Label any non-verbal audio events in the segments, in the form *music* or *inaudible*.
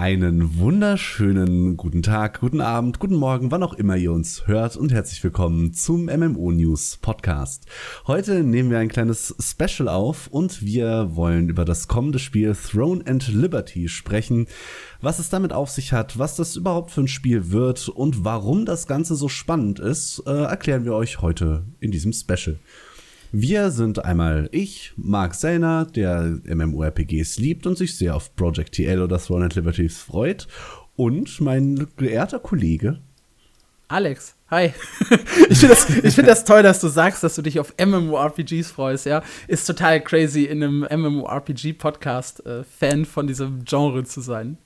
Einen wunderschönen guten Tag, guten Abend, guten Morgen, wann auch immer ihr uns hört und herzlich willkommen zum MMO News Podcast. Heute nehmen wir ein kleines Special auf und wir wollen über das kommende Spiel Throne and Liberty sprechen, was es damit auf sich hat, was das überhaupt für ein Spiel wird und warum das Ganze so spannend ist, äh, erklären wir euch heute in diesem Special. Wir sind einmal ich, Mark Sellner, der MMORPGs liebt und sich sehr auf Project TL oder Throne and Liberties freut. Und mein geehrter Kollege Alex, hi. *laughs* ich finde das, find das toll, dass du sagst, dass du dich auf MMORPGs freust, ja. Ist total crazy, in einem MMORPG-Podcast äh, Fan von diesem Genre zu sein.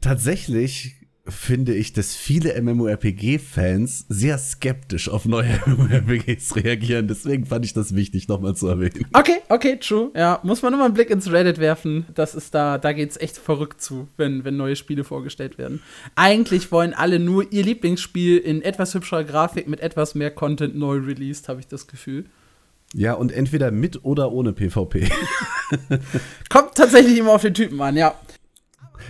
Tatsächlich finde ich, dass viele MMORPG-Fans sehr skeptisch auf neue *laughs* MMORPGs reagieren. Deswegen fand ich das wichtig, nochmal zu erwähnen. Okay, okay, true. Ja, muss man nur mal einen Blick ins Reddit werfen. Das ist da, da geht's echt verrückt zu, wenn, wenn neue Spiele vorgestellt werden. Eigentlich wollen alle nur ihr Lieblingsspiel in etwas hübscherer Grafik mit etwas mehr Content neu released, habe ich das Gefühl. Ja, und entweder mit oder ohne PvP. *laughs* Kommt tatsächlich immer auf den Typen an, ja.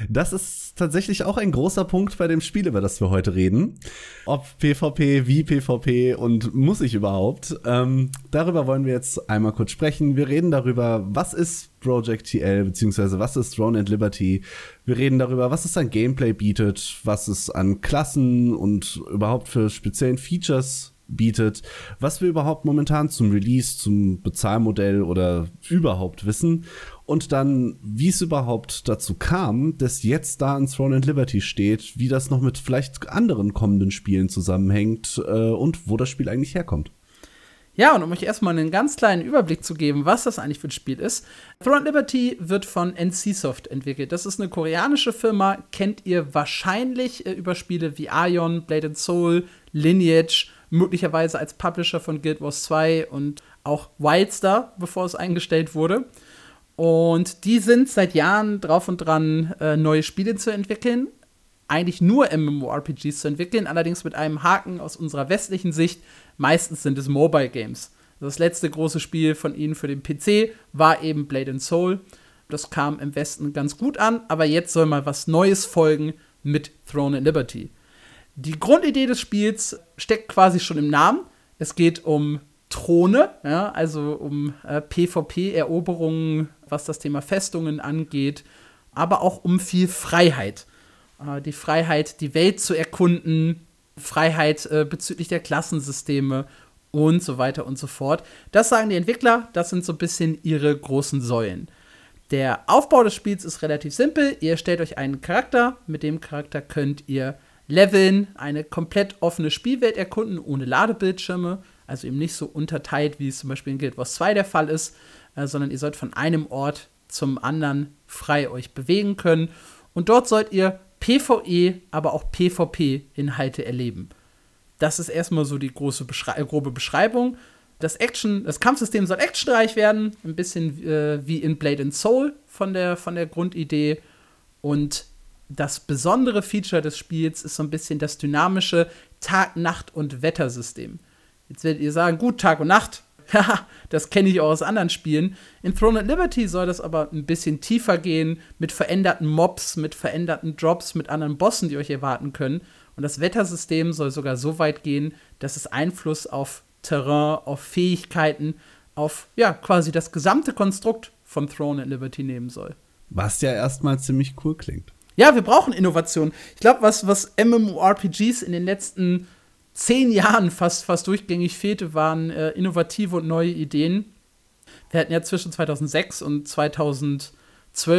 Das ist tatsächlich auch ein großer Punkt bei dem Spiel, über das wir heute reden. Ob PvP, wie PvP und muss ich überhaupt? Ähm, darüber wollen wir jetzt einmal kurz sprechen. Wir reden darüber, was ist Project TL, beziehungsweise was ist Throne and Liberty. Wir reden darüber, was es an Gameplay bietet, was es an Klassen und überhaupt für speziellen Features bietet, was wir überhaupt momentan zum Release, zum Bezahlmodell oder überhaupt wissen und dann, wie es überhaupt dazu kam, dass jetzt da in Throne and Liberty steht, wie das noch mit vielleicht anderen kommenden Spielen zusammenhängt äh, und wo das Spiel eigentlich herkommt. Ja, und um euch erstmal einen ganz kleinen Überblick zu geben, was das eigentlich für ein Spiel ist. Throne Liberty wird von NCSoft entwickelt. Das ist eine koreanische Firma, kennt ihr wahrscheinlich äh, über Spiele wie Ion, Blade and Soul, Lineage, möglicherweise als Publisher von Guild Wars 2 und auch Wildstar, bevor es eingestellt wurde. Und die sind seit Jahren drauf und dran, äh, neue Spiele zu entwickeln. Eigentlich nur MMORPGs zu entwickeln, allerdings mit einem Haken aus unserer westlichen Sicht. Meistens sind es Mobile Games. Das letzte große Spiel von ihnen für den PC war eben Blade and Soul. Das kam im Westen ganz gut an, aber jetzt soll mal was Neues folgen mit Throne and Liberty. Die Grundidee des Spiels steckt quasi schon im Namen. Es geht um Throne, ja, also um äh, PvP-Eroberungen, was das Thema Festungen angeht, aber auch um viel Freiheit. Äh, die Freiheit, die Welt zu erkunden, Freiheit äh, bezüglich der Klassensysteme und so weiter und so fort. Das sagen die Entwickler, das sind so ein bisschen ihre großen Säulen. Der Aufbau des Spiels ist relativ simpel. Ihr stellt euch einen Charakter, mit dem Charakter könnt ihr leveln, eine komplett offene Spielwelt erkunden, ohne Ladebildschirme also eben nicht so unterteilt, wie es zum Beispiel in Guild Wars 2 der Fall ist, äh, sondern ihr sollt von einem Ort zum anderen frei euch bewegen können. Und dort sollt ihr PvE, aber auch PvP-Inhalte erleben. Das ist erstmal so die große Beschrei grobe Beschreibung. Das Action, das Kampfsystem soll actionreich werden, ein bisschen äh, wie in Blade and Soul von der, von der Grundidee. Und das besondere Feature des Spiels ist so ein bisschen das dynamische Tag-, Nacht- und Wettersystem. Jetzt werdet ihr sagen, gut, Tag und Nacht. *laughs* Das kenne ich auch aus anderen Spielen. In Throne and Liberty soll das aber ein bisschen tiefer gehen, mit veränderten Mobs, mit veränderten Drops, mit anderen Bossen, die euch erwarten können. Und das Wettersystem soll sogar so weit gehen, dass es Einfluss auf Terrain, auf Fähigkeiten, auf ja, quasi das gesamte Konstrukt von Throne and Liberty nehmen soll. Was ja erstmal ziemlich cool klingt. Ja, wir brauchen Innovation. Ich glaube, was, was MMORPGs in den letzten zehn Jahren fast, fast durchgängig fehlte, waren äh, innovative und neue Ideen. Wir hatten ja zwischen 2006 und 2012,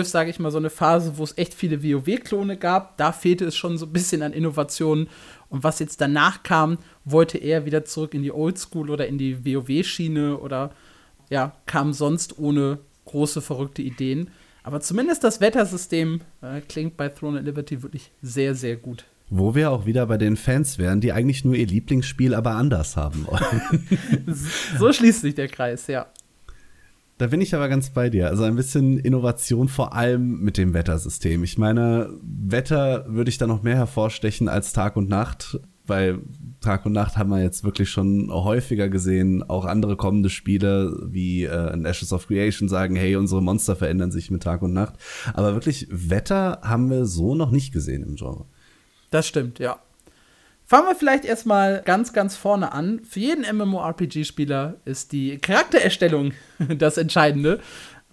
sage ich mal, so eine Phase, wo es echt viele WoW-Klone gab. Da fehlte es schon so ein bisschen an Innovationen. Und was jetzt danach kam, wollte er wieder zurück in die Oldschool oder in die WoW-Schiene oder ja, kam sonst ohne große verrückte Ideen. Aber zumindest das Wettersystem äh, klingt bei Throne and Liberty wirklich sehr, sehr gut. Wo wir auch wieder bei den Fans wären, die eigentlich nur ihr Lieblingsspiel aber anders haben wollen. *laughs* so schließt sich der Kreis, ja. Da bin ich aber ganz bei dir. Also ein bisschen Innovation vor allem mit dem Wettersystem. Ich meine, Wetter würde ich da noch mehr hervorstechen als Tag und Nacht, weil Tag und Nacht haben wir jetzt wirklich schon häufiger gesehen. Auch andere kommende Spiele wie äh, in Ashes of Creation sagen, hey, unsere Monster verändern sich mit Tag und Nacht. Aber wirklich Wetter haben wir so noch nicht gesehen im Genre. Das stimmt, ja. Fangen wir vielleicht erstmal ganz, ganz vorne an. Für jeden MMORPG-Spieler ist die Charaktererstellung *laughs* das Entscheidende.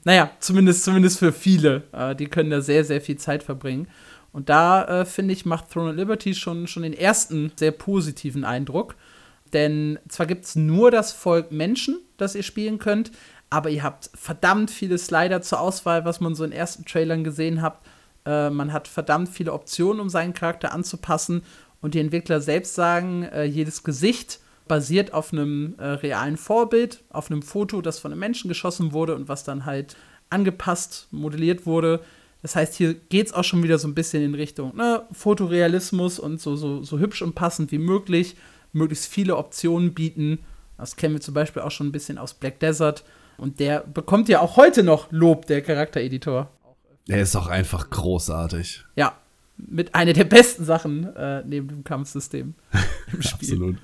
Naja, zumindest, zumindest für viele. Äh, die können da sehr, sehr viel Zeit verbringen. Und da, äh, finde ich, macht Throne of Liberty schon, schon den ersten sehr positiven Eindruck. Denn zwar gibt es nur das Volk Menschen, das ihr spielen könnt, aber ihr habt verdammt viele Slider zur Auswahl, was man so in ersten Trailern gesehen hat. Äh, man hat verdammt viele Optionen, um seinen Charakter anzupassen. Und die Entwickler selbst sagen, äh, jedes Gesicht basiert auf einem äh, realen Vorbild, auf einem Foto, das von einem Menschen geschossen wurde und was dann halt angepasst, modelliert wurde. Das heißt, hier geht es auch schon wieder so ein bisschen in Richtung ne, Fotorealismus und so, so, so hübsch und passend wie möglich, möglichst viele Optionen bieten. Das kennen wir zum Beispiel auch schon ein bisschen aus Black Desert. Und der bekommt ja auch heute noch Lob, der Charaktereditor. Der ist auch einfach großartig. Ja, mit einer der besten Sachen äh, neben dem Kampfsystem *laughs* im Spiel. Absolut.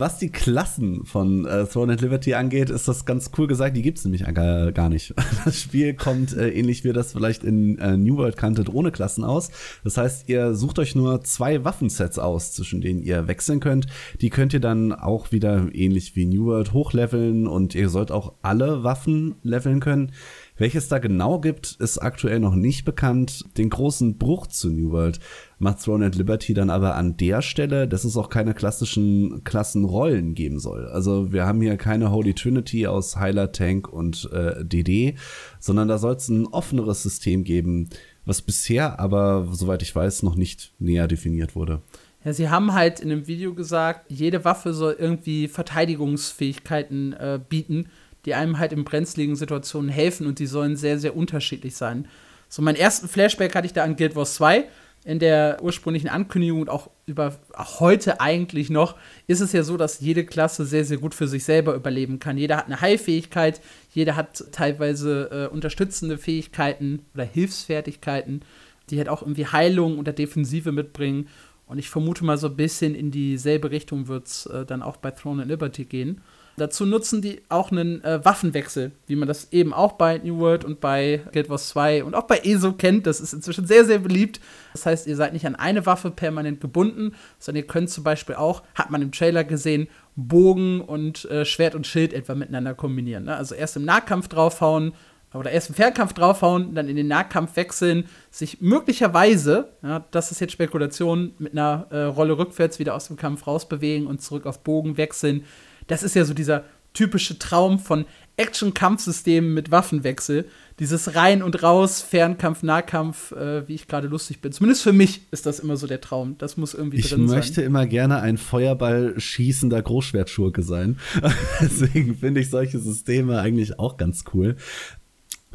Was die Klassen von äh, Throne and Liberty angeht, ist das ganz cool gesagt. Die gibt es nämlich gar, gar nicht. *laughs* Das Spiel kommt äh, ähnlich wie das vielleicht in äh, New World kanntet ohne Klassen aus. Das heißt, ihr sucht euch nur zwei Waffensets aus, zwischen denen ihr wechseln könnt. Die könnt ihr dann auch wieder ähnlich wie New World hochleveln und ihr sollt auch alle Waffen leveln können. Welches da genau gibt, ist aktuell noch nicht bekannt. Den großen Bruch zu New World macht Throne and Liberty dann aber an der Stelle, dass es auch keine klassischen Klassenrollen geben soll. Also wir haben hier keine Holy Trinity aus Heiler, Tank und äh, DD, sondern da soll es ein offeneres System geben, was bisher aber, soweit ich weiß, noch nicht näher definiert wurde. Ja, sie haben halt in dem Video gesagt, jede Waffe soll irgendwie Verteidigungsfähigkeiten äh, bieten die einem halt in brenzligen Situationen helfen und die sollen sehr, sehr unterschiedlich sein. So, meinen ersten Flashback hatte ich da an Guild Wars 2. In der ursprünglichen Ankündigung und auch über heute eigentlich noch, ist es ja so, dass jede Klasse sehr, sehr gut für sich selber überleben kann. Jeder hat eine Heilfähigkeit, jeder hat teilweise äh, unterstützende Fähigkeiten oder Hilfsfertigkeiten, die halt auch irgendwie Heilung oder Defensive mitbringen. Und ich vermute mal, so ein bisschen in dieselbe Richtung wird es äh, dann auch bei Throne and Liberty gehen. Dazu nutzen die auch einen äh, Waffenwechsel, wie man das eben auch bei New World und bei Guild Wars 2 und auch bei ESO kennt. Das ist inzwischen sehr, sehr beliebt. Das heißt, ihr seid nicht an eine Waffe permanent gebunden, sondern ihr könnt zum Beispiel auch, hat man im Trailer gesehen, Bogen und äh, Schwert und Schild etwa miteinander kombinieren. Ne? Also erst im Nahkampf draufhauen oder erst im Fernkampf draufhauen, dann in den Nahkampf wechseln, sich möglicherweise, ja, das ist jetzt Spekulation, mit einer äh, Rolle rückwärts wieder aus dem Kampf rausbewegen und zurück auf Bogen wechseln das ist ja so dieser typische Traum von Action-Kampfsystemen mit Waffenwechsel. Dieses Rein und Raus, Fernkampf, Nahkampf, äh, wie ich gerade lustig bin. Zumindest für mich ist das immer so der Traum. Das muss irgendwie ich drin sein. Ich möchte immer gerne ein Feuerball schießender Großschwertschurke sein. *laughs* Deswegen finde ich solche Systeme eigentlich auch ganz cool.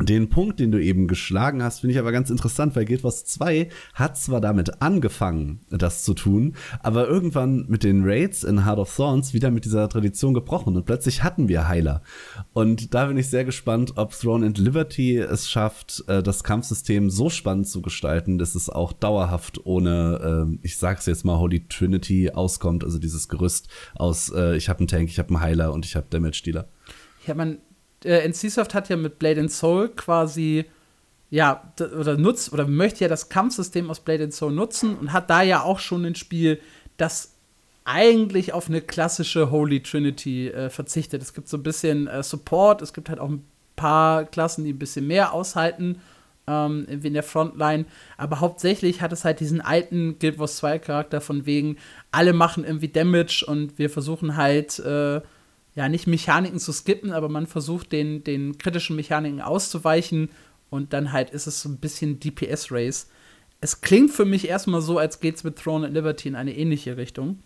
Den Punkt, den du eben geschlagen hast, finde ich aber ganz interessant, weil Guild Wars 2 hat zwar damit angefangen, das zu tun, aber irgendwann mit den Raids in Heart of Thorns wieder mit dieser Tradition gebrochen und plötzlich hatten wir Heiler. Und da bin ich sehr gespannt, ob Throne and Liberty es schafft, äh, das Kampfsystem so spannend zu gestalten, dass es auch dauerhaft ohne, äh, ich sag's jetzt mal, Holy Trinity auskommt, also dieses Gerüst aus, äh, ich habe einen Tank, ich habe einen Heiler und ich habe Damage Dealer. Ja, man, äh, NCSoft hat ja mit Blade and Soul quasi ja, oder nutzt oder möchte ja das Kampfsystem aus Blade and Soul nutzen und hat da ja auch schon ein Spiel, das eigentlich auf eine klassische Holy Trinity äh, verzichtet. Es gibt so ein bisschen äh, Support, es gibt halt auch ein paar Klassen, die ein bisschen mehr aushalten, ähm, wie in der Frontline. Aber hauptsächlich hat es halt diesen alten Guild Wars 2 Charakter von wegen, alle machen irgendwie Damage und wir versuchen halt äh, ja, nicht Mechaniken zu skippen, aber man versucht, den, den kritischen Mechaniken auszuweichen und dann halt ist es so ein bisschen DPS-Race. Es klingt für mich erstmal so, als geht's mit Throne and Liberty in eine ähnliche Richtung.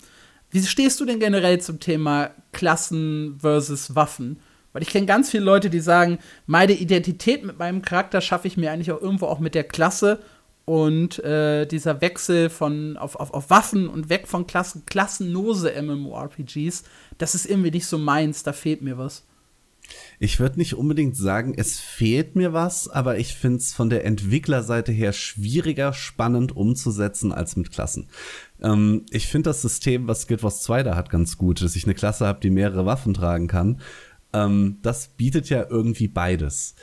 Wie stehst du denn generell zum Thema Klassen versus Waffen? Weil ich kenne ganz viele Leute, die sagen, meine Identität mit meinem Charakter schaffe ich mir eigentlich auch irgendwo auch mit der Klasse und äh, dieser Wechsel von auf, auf, auf Waffen und weg von Klassen, klassenlose MMORPGs, das ist irgendwie nicht so meins, da fehlt mir was. Ich würde nicht unbedingt sagen, es fehlt mir was, aber ich finde es von der Entwicklerseite her schwieriger, spannend umzusetzen als mit Klassen. Ähm, ich finde das System, was Guild Wars 2 da hat, ganz gut, dass ich eine Klasse habe, die mehrere Waffen tragen kann. Ähm, das bietet ja irgendwie beides.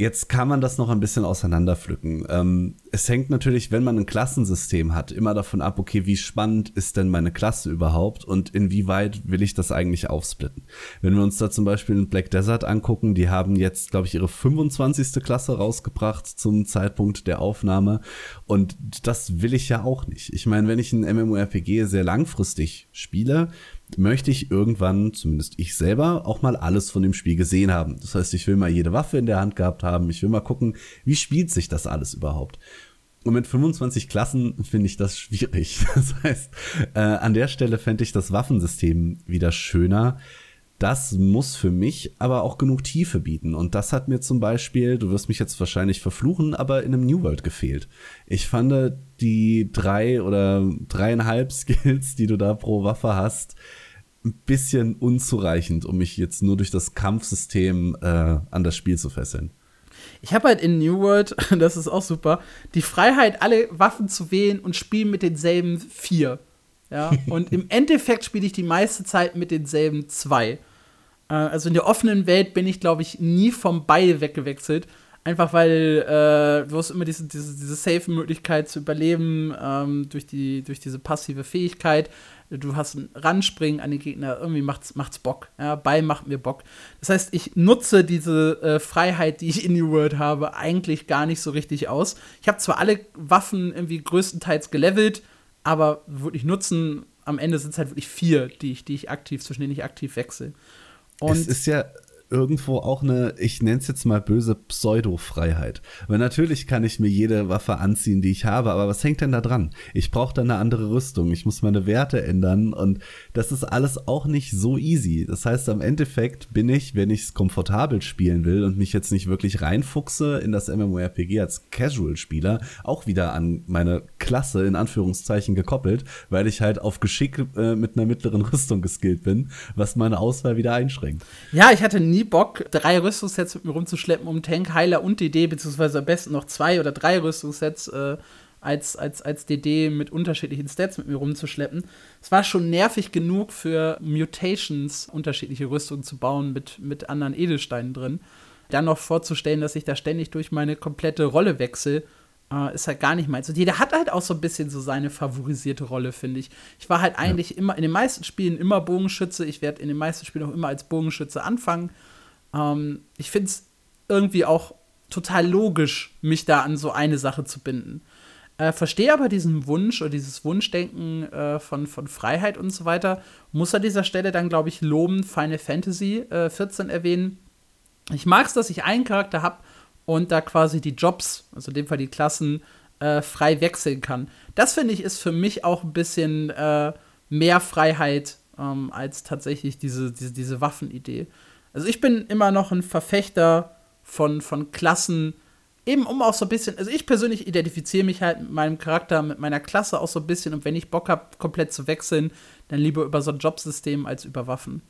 Jetzt kann man das noch ein bisschen auseinanderpflücken. Ähm, es hängt natürlich, wenn man ein Klassensystem hat, immer davon ab, okay, wie spannend ist denn meine Klasse überhaupt und inwieweit will ich das eigentlich aufsplitten. Wenn wir uns da zum Beispiel in Black Desert angucken, die haben jetzt, glaube ich, ihre 25. Klasse rausgebracht zum Zeitpunkt der Aufnahme und das will ich ja auch nicht. Ich meine, wenn ich ein MMORPG sehr langfristig spiele, möchte ich irgendwann, zumindest ich selber, auch mal alles von dem Spiel gesehen haben. Das heißt, ich will mal jede Waffe in der Hand gehabt haben. Ich will mal gucken, wie spielt sich das alles überhaupt. Und mit 25 Klassen finde ich das schwierig. *laughs* Das heißt, äh, an der Stelle fände ich das Waffensystem wieder schöner. Das muss für mich aber auch genug Tiefe bieten. Und das hat mir zum Beispiel, du wirst mich jetzt wahrscheinlich verfluchen, aber in einem New World gefehlt. Ich fand die drei oder dreieinhalb *laughs* Skills, die du da pro Waffe hast, ein bisschen unzureichend, um mich jetzt nur durch das Kampfsystem äh, an das Spiel zu fesseln. Ich habe halt in New World, *laughs* das ist auch super, die Freiheit, alle Waffen zu wählen und spielen mit denselben vier. Ja, *laughs* und im Endeffekt spiele ich die meiste Zeit mit denselben zwei. Äh, also in der offenen Welt bin ich, glaube ich, nie vom Beil weggewechselt. Einfach weil äh, du hast immer diese, diese, diese Safe-Möglichkeit zu überleben ähm, durch, die, durch diese passive Fähigkeit. Du hast ein Ranspringen an den Gegner, irgendwie macht's, macht's Bock. Ja, Ball macht mir Bock. Das heißt, ich nutze diese äh, Freiheit, die ich in New World habe, eigentlich gar nicht so richtig aus. Ich habe zwar alle Waffen irgendwie größtenteils gelevelt, aber wirklich nutzen, am Ende sind es halt wirklich vier, die ich, die ich aktiv, zwischen denen ich aktiv wechsle. Und es ist ja irgendwo auch eine, ich nenne es jetzt mal böse Pseudo-Freiheit. Weil natürlich kann ich mir jede Waffe anziehen, die ich habe, aber was hängt denn da dran? Ich brauche dann eine andere Rüstung, ich muss meine Werte ändern und das ist alles auch nicht so easy. Das heißt, am Endeffekt bin ich, wenn ich es komfortabel spielen will und mich jetzt nicht wirklich reinfuchse in das MMORPG als Casual-Spieler, auch wieder an meine Klasse in Anführungszeichen gekoppelt, weil ich halt auf Geschick äh, mit einer mittleren Rüstung geskillt bin, was meine Auswahl wieder einschränkt. Ja, ich hatte nie nie Bock, drei Rüstungssets mit mir rumzuschleppen, um Tank, Heiler und DD, beziehungsweise am besten noch zwei oder drei Rüstungssets äh, als, als, als DD mit unterschiedlichen Stats mit mir rumzuschleppen. Es war schon nervig genug für Mutations unterschiedliche Rüstungen zu bauen mit, mit anderen Edelsteinen drin. Dann noch vorzustellen, dass ich da ständig durch meine komplette Rolle wechsle Uh, ist halt gar nicht meins. Und jeder hat halt auch so ein bisschen so seine favorisierte Rolle, finde ich. Ich war halt eigentlich ja. immer in den meisten Spielen immer Bogenschütze. Ich werde in den meisten Spielen auch immer als Bogenschütze anfangen. Ähm, ich finde es irgendwie auch total logisch, mich da an so eine Sache zu binden. Äh, Verstehe aber diesen Wunsch oder dieses Wunschdenken äh, von, von Freiheit und so weiter. Muss an dieser Stelle dann, glaube ich, loben Final Fantasy äh, 14 erwähnen. Ich mag es, dass ich einen Charakter habe und da quasi die Jobs, also in dem Fall die Klassen, äh, frei wechseln kann. Das finde ich ist für mich auch ein bisschen äh, mehr Freiheit ähm, als tatsächlich diese, diese, diese Waffenidee. Also ich bin immer noch ein Verfechter von, von Klassen, eben um auch so ein bisschen, also ich persönlich identifiziere mich halt mit meinem Charakter, mit meiner Klasse auch so ein bisschen und wenn ich Bock habe, komplett zu wechseln, dann lieber über so ein Jobsystem als über Waffen.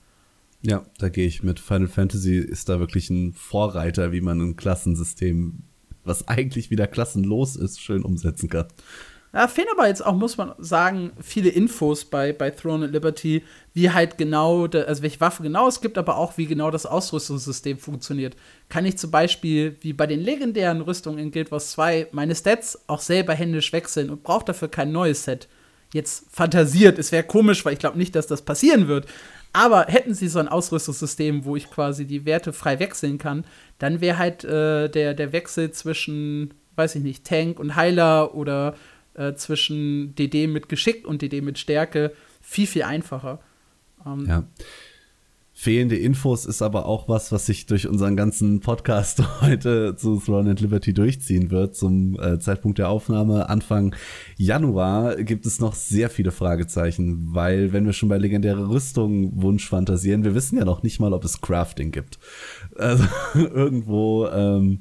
Ja, da gehe ich mit. Final Fantasy ist da wirklich ein Vorreiter, wie man ein Klassensystem, was eigentlich wieder klassenlos ist, schön umsetzen kann. Da fehlen aber jetzt auch, muss man sagen, viele Infos bei, bei Throne and Liberty, wie halt genau, also welche Waffen genau es gibt, aber auch wie genau das Ausrüstungssystem funktioniert. Kann ich zum Beispiel, wie bei den legendären Rüstungen in Guild Wars 2, meine Stats auch selber händisch wechseln und brauche dafür kein neues Set. Jetzt fantasiert, es wäre komisch, weil ich glaube nicht, dass das passieren wird. Aber hätten sie so ein Ausrüstungssystem, wo ich quasi die Werte frei wechseln kann, dann wäre halt äh, der, der Wechsel zwischen, weiß ich nicht, Tank und Heiler oder äh, zwischen DD mit Geschick und DD mit Stärke viel, viel einfacher. Ähm, ja. Fehlende Infos ist aber auch was, was sich durch unseren ganzen Podcast *laughs* heute zu Throne and Liberty durchziehen wird. Zum äh, Zeitpunkt der Aufnahme Anfang Januar gibt es noch sehr viele Fragezeichen, weil wenn wir schon bei legendäre Rüstung Wunsch fantasieren, wir wissen ja noch nicht mal, ob es Crafting gibt. Also *laughs* irgendwo ähm,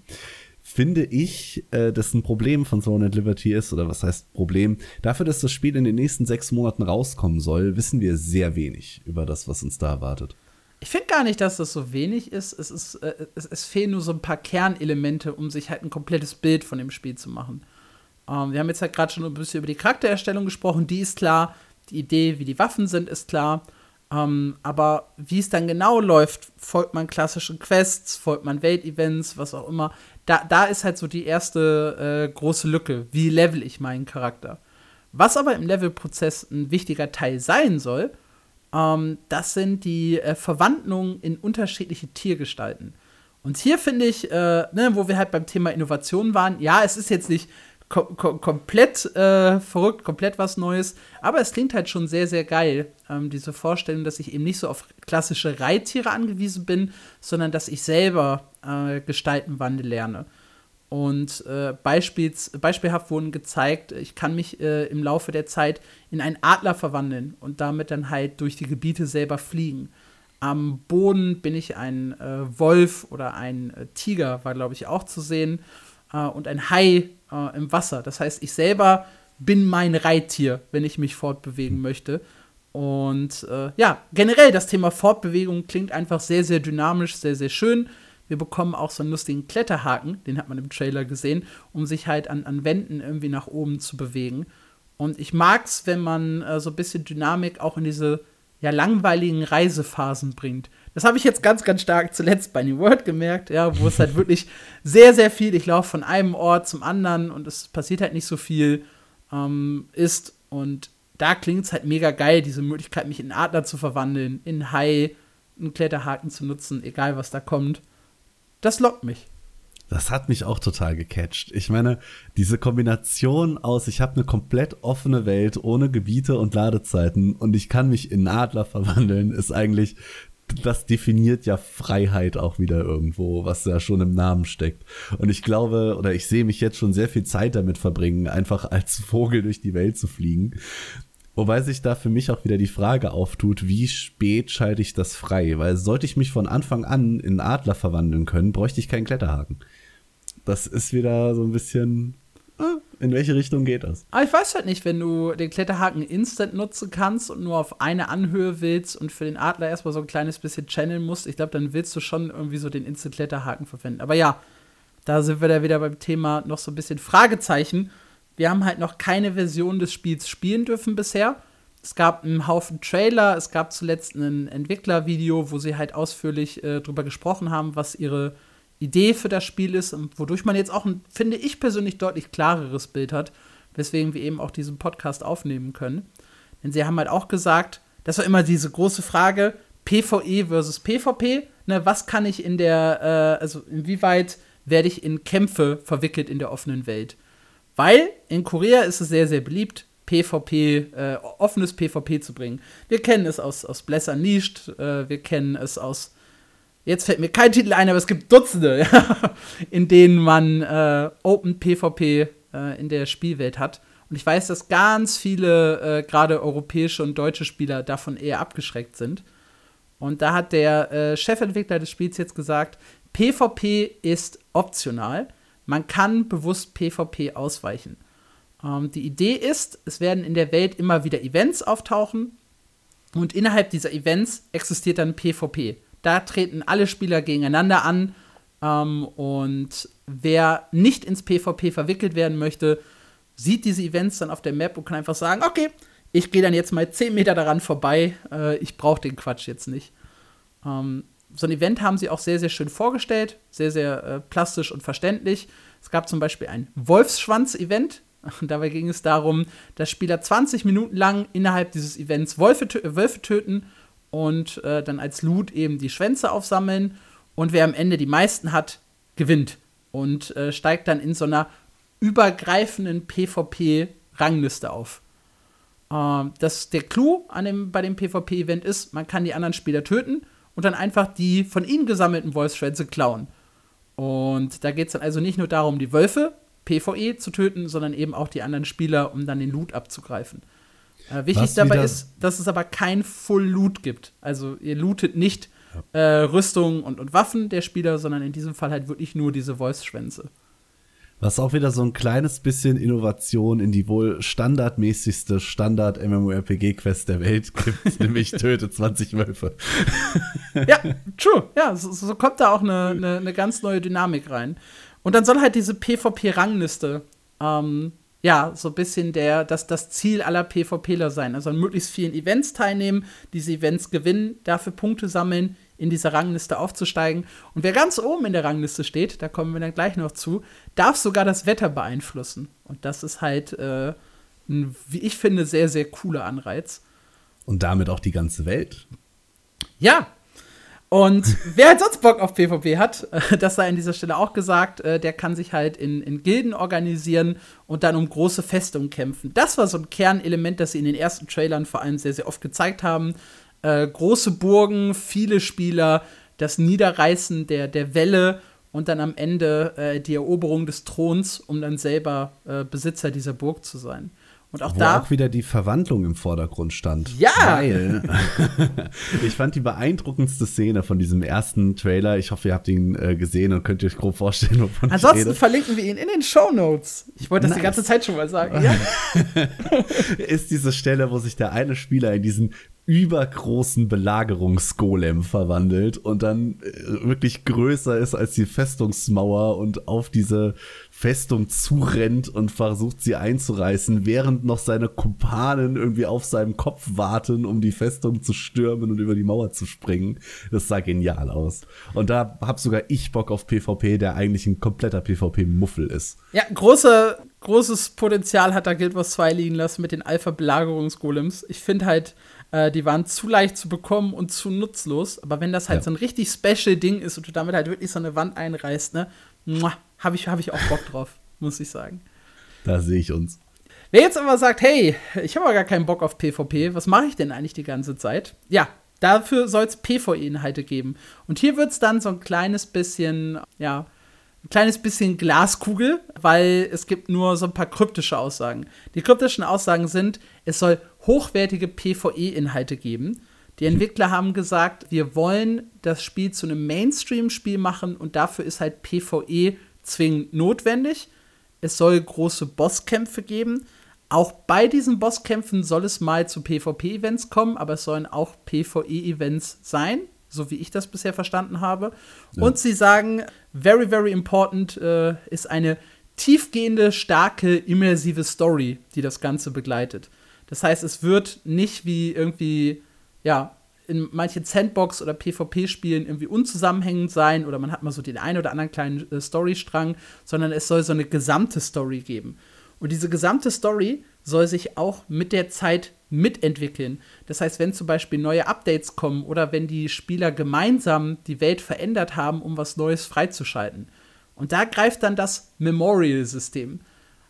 finde ich, äh, dass ein Problem von Throne and Liberty ist, oder was heißt Problem? Dafür, dass das Spiel in den nächsten sechs Monaten rauskommen soll, wissen wir sehr wenig über das, was uns da erwartet. Ich finde gar nicht, dass das so wenig ist. Es, ist äh, es, es, fehlen nur so ein paar Kernelemente, um sich halt ein komplettes Bild von dem Spiel zu machen. Ähm, wir haben jetzt halt gerade schon ein bisschen über die Charaktererstellung gesprochen. Die ist klar. Die Idee, wie die Waffen sind, ist klar. Ähm, aber wie es dann genau läuft, folgt man klassischen Quests, folgt man Weltevents, was auch immer. Da, da ist halt so die erste äh, große Lücke. Wie level ich meinen Charakter? Was aber im Levelprozess ein wichtiger Teil sein soll, ähm, das sind die äh, Verwandlungen in unterschiedliche Tiergestalten. Und hier finde ich, äh, ne, wo wir halt beim Thema Innovation waren, ja, es ist jetzt nicht kom kom komplett äh, verrückt, komplett was Neues, aber es klingt halt schon sehr, sehr geil, ähm, diese Vorstellung, dass ich eben nicht so auf klassische Reittiere angewiesen bin, sondern dass ich selber äh, Gestaltenwandel lerne. Und äh, beispiels, beispielhaft wurden gezeigt, ich kann mich äh, im Laufe der Zeit in einen Adler verwandeln und damit dann halt durch die Gebiete selber fliegen. Am Boden bin ich ein äh, Wolf oder ein äh, Tiger, war glaube ich auch zu sehen, äh, und ein Hai äh, im Wasser. Das heißt, ich selber bin mein Reittier, wenn ich mich fortbewegen möchte. Und ja, generell das Thema Fortbewegung klingt einfach sehr, sehr dynamisch, sehr, sehr schön wir bekommen auch so einen lustigen Kletterhaken, den hat man im Trailer gesehen, um sich halt an, an Wänden irgendwie nach oben zu bewegen. Und ich mag's, wenn man äh, so ein bisschen Dynamik auch in diese ja, langweiligen Reisephasen bringt. Das habe ich jetzt ganz, ganz stark zuletzt bei New World gemerkt, ja, wo es halt wirklich *laughs* sehr, sehr viel, ich laufe von einem Ort zum anderen und es passiert halt nicht so viel ähm, ist. Und da klingt es halt mega geil, diese Möglichkeit, mich in Adler zu verwandeln, in Hai, einen Kletterhaken zu nutzen, egal was da kommt. Das lockt mich. Das hat mich auch total gecatcht. Ich meine, diese Kombination aus, ich habe eine komplett offene Welt ohne Gebiete und Ladezeiten und ich kann mich in Adler verwandeln, ist eigentlich, das definiert ja Freiheit auch wieder irgendwo, was ja schon im Namen steckt. Und ich glaube, oder ich sehe mich jetzt schon sehr viel Zeit damit verbringen, einfach als Vogel durch die Welt zu fliegen. Wobei sich da für mich auch wieder die Frage auftut, wie spät schalte ich das frei? Weil sollte ich mich von Anfang an in Adler verwandeln können, bräuchte ich keinen Kletterhaken. Das ist wieder so ein bisschen. Ah, in welche Richtung geht das? Aber ich weiß halt nicht, wenn du den Kletterhaken instant nutzen kannst und nur auf eine Anhöhe willst und für den Adler erstmal so ein kleines bisschen channeln musst, ich glaube, dann willst du schon irgendwie so den Instant-Kletterhaken verwenden. Aber ja, da sind wir da wieder beim Thema noch so ein bisschen Fragezeichen. Wir haben halt noch keine Version des Spiels spielen dürfen bisher. Es gab einen Haufen Trailer, es gab zuletzt ein Entwicklervideo, wo sie halt ausführlich äh, drüber gesprochen haben, was ihre Idee für das Spiel ist und wodurch man jetzt auch ein, finde ich persönlich, deutlich klareres Bild hat, weswegen wir eben auch diesen Podcast aufnehmen können. Denn sie haben halt auch gesagt, das war immer diese große Frage, PvE versus PvP, ne, was kann ich in der, äh, also inwieweit werde ich in Kämpfe verwickelt in der offenen Welt? Weil in Korea ist es sehr, sehr beliebt, PvP, äh, offenes PvP zu bringen. Wir kennen es aus, aus Bless Unleashed, äh, wir kennen es aus. Jetzt fällt mir kein Titel ein, aber es gibt Dutzende, *laughs* in denen man äh, Open PvP äh, in der Spielwelt hat. Und ich weiß, dass ganz viele, äh, gerade europäische und deutsche Spieler, davon eher abgeschreckt sind. Und da hat der äh, Chefentwickler des Spiels jetzt gesagt, PvP ist optional. Man kann bewusst PvP ausweichen. Ähm, die Idee ist, es werden in der Welt immer wieder Events auftauchen und innerhalb dieser Events existiert dann PvP. Da treten alle Spieler gegeneinander an ähm, und wer nicht ins PvP verwickelt werden möchte, sieht diese Events dann auf der Map und kann einfach sagen, okay, ich gehe dann jetzt mal 10 Meter daran vorbei, äh, ich brauche den Quatsch jetzt nicht. Ähm, so ein Event haben sie auch sehr, sehr schön vorgestellt, sehr, sehr äh, plastisch und verständlich. Es gab zum Beispiel ein Wolfsschwanz-Event. *laughs* Dabei ging es darum, dass Spieler 20 Minuten lang innerhalb dieses Events Wölfe, tö Wölfe töten und äh, dann als Loot eben die Schwänze aufsammeln. Und wer am Ende die meisten hat, gewinnt und äh, steigt dann in so einer übergreifenden PvP-Rangliste auf. Äh, das, der Clou an dem, bei dem PvP-Event ist, man kann die anderen Spieler töten und dann einfach die von ihnen gesammelten Wolfsschwänze klauen. Und da geht es dann also nicht nur darum, die Wölfe PvE zu töten, sondern eben auch die anderen Spieler, um dann den Loot abzugreifen. Äh, wichtig Was dabei ist, dass es aber kein Full Loot gibt. Also ihr lootet nicht ja. äh, Rüstung und, und Waffen der Spieler, sondern in diesem Fall halt wirklich nur diese Wolfsschwänze. Was auch wieder so ein kleines bisschen Innovation in die wohl standardmäßigste Standard-MMORPG-Quest der Welt *laughs* gibt, nämlich Töte 20 Wölfe. ja, true. Ja, so, so kommt da auch eine, eine, eine, ganz neue Dynamik rein. Und dann soll halt diese PvP-Rangliste, ähm, ja, so ein bisschen der, das, das Ziel aller PvPler sein. Also an möglichst vielen Events teilnehmen, diese Events gewinnen, dafür Punkte sammeln, in dieser Rangliste aufzusteigen. Und wer ganz oben in der Rangliste steht, da kommen wir dann gleich noch zu, darf sogar das Wetter beeinflussen. Und das ist halt äh, ein, wie ich finde, sehr, sehr cooler Anreiz. Und damit auch die ganze Welt. Ja. Und wer halt sonst Bock auf PvP hat, das sei an dieser Stelle auch gesagt, äh, der kann sich halt in, in Gilden organisieren und dann um große Festungen kämpfen. Das war so ein Kernelement, das sie in den ersten Trailern vor allem sehr, sehr oft gezeigt haben äh, große Burgen, viele Spieler, das Niederreißen der, der Welle und dann am Ende äh, die Eroberung des Throns, um dann selber äh, Besitzer dieser Burg zu sein. Und auch Wo da auch wieder die Verwandlung im Vordergrund stand. Ja! Weil *laughs* ich fand die beeindruckendste Szene von diesem ersten Trailer. Ich hoffe, ihr habt ihn äh, gesehen und könnt euch grob vorstellen, wovon Ansonsten ich rede. verlinken wir ihn in den Show Notes. Ich wollte das nice. die ganze Zeit schon mal sagen. Ja. *laughs* *laughs* Ist diese Stelle, wo sich der eine Spieler in diesen übergroßen Belagerungsgolem verwandelt und dann äh, wirklich größer ist als die Festungsmauer und auf diese Festung zurennt und versucht sie einzureißen, während noch seine Kumpanen irgendwie auf seinem Kopf warten, um die Festung zu stürmen und über die Mauer zu springen. Das sah genial aus. Und da hab sogar ich Bock auf PvP, der eigentlich ein kompletter PvP-Muffel ist. Ja, große, großes Potenzial hat da Guild Wars 2 liegen lassen mit den Alpha-Belagerungsgolems. Ich finde halt, äh, die waren zu leicht zu bekommen und zu nutzlos. Aber wenn das halt ja. so ein richtig Special-Ding ist und du damit halt wirklich so eine Wand einreißt, ne, habe ich, hab ich auch Bock drauf, *laughs* muss ich sagen. Da sehe ich uns. Wer jetzt aber sagt, hey, ich habe aber gar keinen Bock auf PvP, was mache ich denn eigentlich die ganze Zeit? Ja, dafür soll es PvE-Inhalte geben. Und hier wird es dann so ein kleines bisschen, ja, ein kleines bisschen Glaskugel, weil es gibt nur so ein paar kryptische Aussagen. Die kryptischen Aussagen sind, es soll hochwertige PvE-Inhalte geben. Die Entwickler haben gesagt, wir wollen das Spiel zu einem Mainstream-Spiel machen und dafür ist halt PvE zwingend notwendig. Es soll große Bosskämpfe geben. Auch bei diesen Bosskämpfen soll es mal zu PvP-Events kommen, aber es sollen auch PvE-Events sein, so wie ich das bisher verstanden habe. Ja. Und sie sagen, very, very important äh, ist eine tiefgehende, starke, immersive Story, die das Ganze begleitet. Das heißt, es wird nicht wie irgendwie, ja, in manchen Sandbox- oder PvP-Spielen irgendwie unzusammenhängend sein oder man hat mal so den einen oder anderen kleinen äh, Storystrang, sondern es soll so eine gesamte Story geben. Und diese gesamte Story soll sich auch mit der Zeit mitentwickeln. Das heißt, wenn zum Beispiel neue Updates kommen oder wenn die Spieler gemeinsam die Welt verändert haben, um was Neues freizuschalten. Und da greift dann das Memorial-System.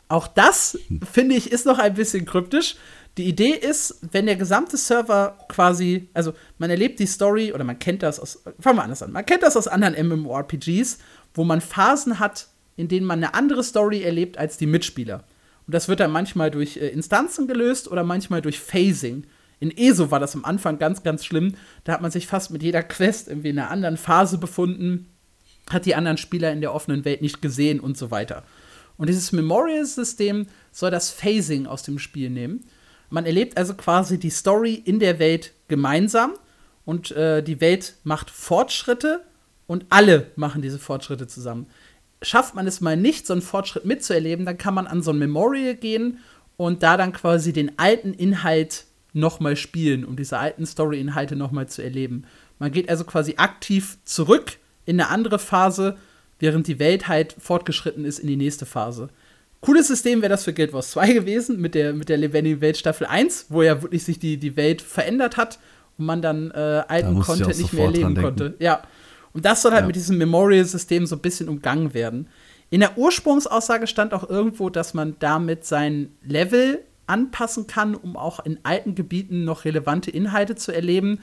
Auch das, *laughs* finde ich, ist noch ein bisschen kryptisch. Die Idee ist, wenn der gesamte Server quasi, also man erlebt die Story oder man kennt das aus, fangen wir anders an, man kennt das aus anderen MMORPGs, wo man Phasen hat, in denen man eine andere Story erlebt als die Mitspieler. Und das wird dann manchmal durch äh, Instanzen gelöst oder manchmal durch Phasing. In ESO war das am Anfang ganz, ganz schlimm. Da hat man sich fast mit jeder Quest irgendwie in einer anderen Phase befunden, hat die anderen Spieler in der offenen Welt nicht gesehen und so weiter. Und dieses Memorial-System soll das Phasing aus dem Spiel nehmen. Man erlebt also quasi die Story in der Welt gemeinsam und äh, die Welt macht Fortschritte und alle machen diese Fortschritte zusammen schafft man es mal nicht, so einen Fortschritt mitzuerleben, dann kann man an so ein Memorial gehen und da dann quasi den alten Inhalt nochmal spielen, um diese alten Story-Inhalte nochmal zu erleben. Man geht also quasi aktiv zurück in eine andere Phase, während die Welt halt fortgeschritten ist in die nächste Phase. Cooles System wäre das für Guild Wars 2 gewesen, mit der, mit der Lebendigen Welt Staffel 1, wo ja wirklich sich die, die Welt verändert hat und man dann äh, alten Content nicht mehr erleben konnte. Ja. Und das soll halt ja. mit diesem Memorial-System so ein bisschen umgangen werden. In der Ursprungsaussage stand auch irgendwo, dass man damit sein Level anpassen kann, um auch in alten Gebieten noch relevante Inhalte zu erleben.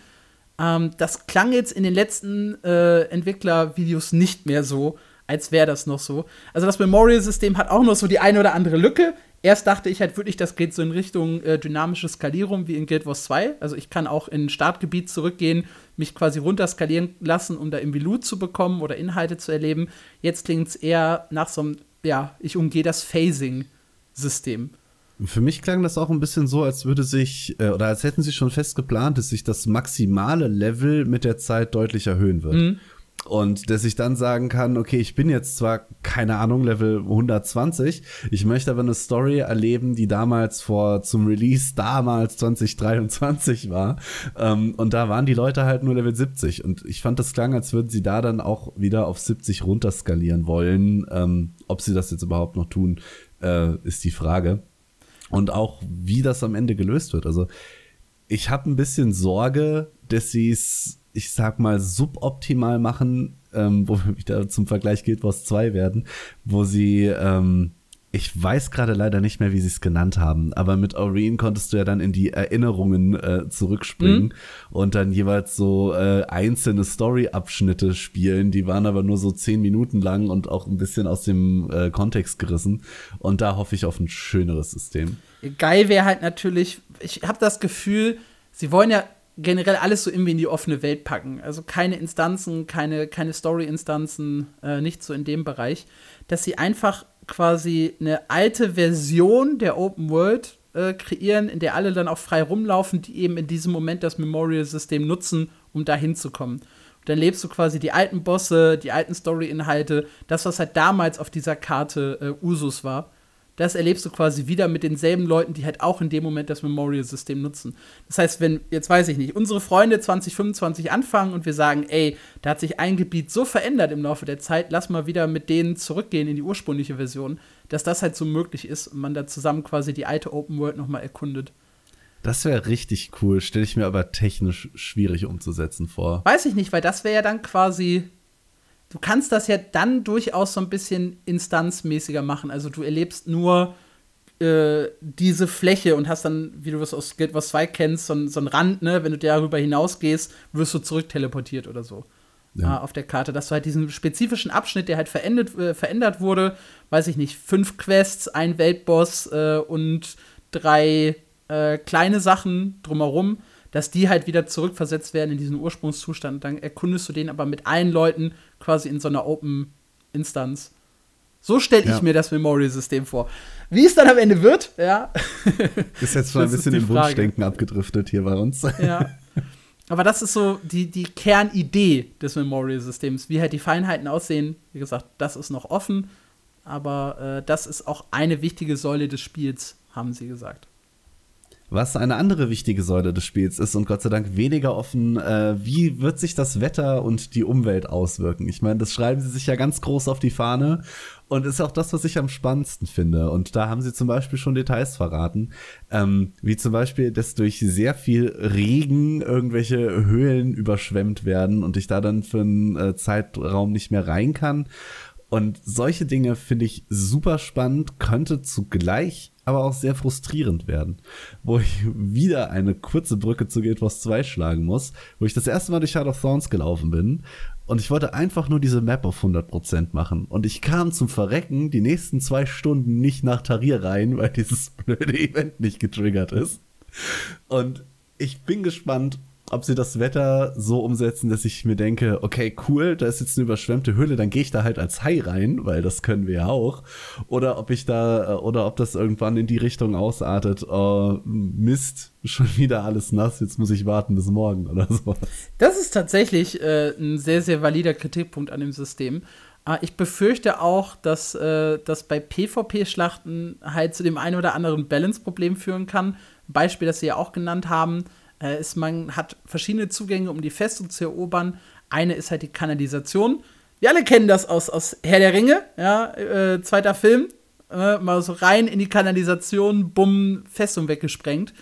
Ähm, das klang jetzt in den letzten äh, Entwicklervideos nicht mehr so, als wäre das noch so. Also das Memorial-System hat auch noch so die eine oder andere Lücke. Erst dachte ich halt wirklich, das geht so in Richtung äh, dynamische Skalierung wie in Guild Wars 2. Also ich kann auch in ein Startgebiet zurückgehen, mich quasi runterskalieren lassen, um da irgendwie Loot zu bekommen oder Inhalte zu erleben. Jetzt klingt es eher nach so einem ja, ich umgehe das Phasing-System. Für mich klang das auch ein bisschen so, als würde sich, äh, oder als hätten sie schon fest geplant, dass sich das maximale Level mit der Zeit deutlich erhöhen wird. Mhm. Und dass ich dann sagen kann, okay, ich bin jetzt zwar, keine Ahnung, Level 120, ich möchte aber eine Story erleben, die damals vor, zum Release damals 2023 war. Ähm, und da waren die Leute halt nur Level 70. Und ich fand das klang, als würden sie da dann auch wieder auf 70 runterskalieren wollen. Ähm, ob sie das jetzt überhaupt noch tun, äh, ist die Frage und auch wie das am Ende gelöst wird. Also ich habe ein bisschen Sorge, dass sie es, ich sag mal, suboptimal machen, ähm, wo *laughs* wieder zum Vergleich Guild Wars 2 werden, wo sie ähm, ich weiß gerade leider nicht mehr, wie sie es genannt haben, aber mit Aureen konntest du ja dann in die Erinnerungen äh, zurückspringen mhm. und dann jeweils so äh, einzelne Story-Abschnitte spielen. Die waren aber nur so zehn Minuten lang und auch ein bisschen aus dem äh, Kontext gerissen. Und da hoffe ich auf ein schöneres System. Geil wäre halt natürlich, ich habe das Gefühl, sie wollen ja generell alles so irgendwie in die offene Welt packen. Also keine Instanzen, keine, keine Story-Instanzen, äh, nicht so in dem Bereich, dass sie einfach quasi eine alte Version der Open World äh, kreieren, in der alle dann auch frei rumlaufen, die eben in diesem Moment das Memorial-System nutzen, um da hinzukommen. Und dann lebst du quasi die alten Bosse, die alten Story-Inhalte, das, was halt damals auf dieser Karte äh, Usus war das erlebst du quasi wieder mit denselben Leuten, die halt auch in dem Moment das Memorial-System nutzen. Das heißt, wenn, jetzt weiß ich nicht, unsere Freunde 2025 anfangen und wir sagen, ey, da hat sich ein Gebiet so verändert im Laufe der Zeit, lass mal wieder mit denen zurückgehen in die ursprüngliche Version, dass das halt so möglich ist und man da zusammen quasi die alte Open World nochmal erkundet. Das wäre richtig cool, stelle ich mir aber technisch schwierig umzusetzen vor. Weiß ich nicht, weil das wäre ja dann quasi du kannst das ja dann durchaus so ein bisschen instanzmäßiger machen. Also du erlebst nur äh, diese Fläche und hast dann, wie du es aus Guild Wars 2 kennst, so, so einen Rand, ne? Wenn du darüber hinausgehst, wirst du zurückteleportiert oder so. Ja. Äh, auf der Karte, dass du halt diesen spezifischen Abschnitt, der halt verändert, äh, verändert wurde, weiß ich nicht, fünf Quests, ein Weltboss äh, und drei äh, kleine Sachen drumherum, dass die halt wieder zurückversetzt werden in diesen Ursprungszustand. Dann erkundest du den aber mit allen Leuten quasi in so einer Open-Instanz. So stelle ich ja. mir das Memorial-System vor. Wie es dann am Ende wird, ja. *laughs* Ist jetzt schon ein bisschen im Wunschdenken abgedriftet hier bei uns. Ja. *laughs* Aber das ist so die, die Kernidee des Memorial-Systems. Wie halt die Feinheiten aussehen, wie gesagt, das ist noch offen. Aber äh, das ist auch eine wichtige Säule des Spiels, haben sie gesagt. Was eine andere wichtige Säule des Spiels ist und Gott sei Dank weniger offen, äh, wie wird sich das Wetter und die Umwelt auswirken? Ich meine, das schreiben sie sich ja ganz groß auf die Fahne und ist auch das, was ich am spannendsten finde. Und da haben sie zum Beispiel schon Details verraten, ähm, wie zum Beispiel, dass durch sehr viel Regen irgendwelche Höhlen überschwemmt werden und ich da dann für einen äh, Zeitraum nicht mehr rein kann. Und solche Dinge finde ich super spannend, könnte zugleich aber auch sehr frustrierend werden, wo ich wieder eine kurze Brücke zu Guild Wars 2 schlagen muss, wo ich das erste Mal durch Shadow of Thorns gelaufen bin und ich wollte einfach nur diese Map auf 100% machen und ich kam zum Verrecken die nächsten zwei Stunden nicht nach Tarir rein, weil dieses *laughs* blöde Event nicht getriggert ist. Und ich bin gespannt, ob sie das Wetter so umsetzen, dass ich mir denke, okay, cool, da ist jetzt eine überschwemmte Höhle, dann gehe ich da halt als Hai rein, weil das können wir ja auch. Oder ob ich da, äh, oder ob das irgendwann in die Richtung ausartet, oh, Mist, *laughs* schon wieder alles nass, jetzt muss ich warten bis morgen oder *laughs* so. Das ist tatsächlich äh, ein sehr, sehr valider Kritikpunkt an dem System. Ah, ich befürchte auch, dass äh, das bei PvP-Schlachten halt zu dem einen oder anderen Balance-Problem führen kann. Beispiel, das Sie ja auch genannt haben, äh, ist, man hat verschiedene Zugänge, um die Festung zu erobern. Eine ist halt die Kanalisation. Wir alle kennen das aus, aus Herr der Ringe, ja, äh, zweiter Film. Äh, mal so rein in die Kanalisation, bumm, Festung weggesprengt.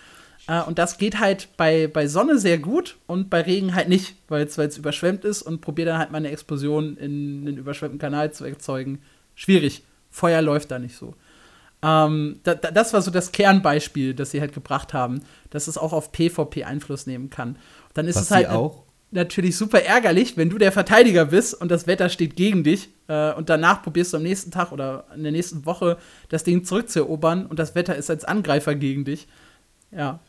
Äh, und das geht halt bei, bei Sonne sehr gut und bei Regen halt nicht, weil es überschwemmt ist und probiert dann halt mal eine Explosion in einen überschwemmten Kanal zu erzeugen. Schwierig. Feuer läuft da nicht so. Ähm, da, da, das war so das Kernbeispiel, das sie halt gebracht haben, dass es auch auf PvP Einfluss nehmen kann. Dann ist Was es halt auch natürlich super ärgerlich, wenn du der Verteidiger bist und das Wetter steht gegen dich äh, und danach probierst du am nächsten Tag oder in der nächsten Woche das Ding zurückzuerobern und das Wetter ist als Angreifer gegen dich. Ja.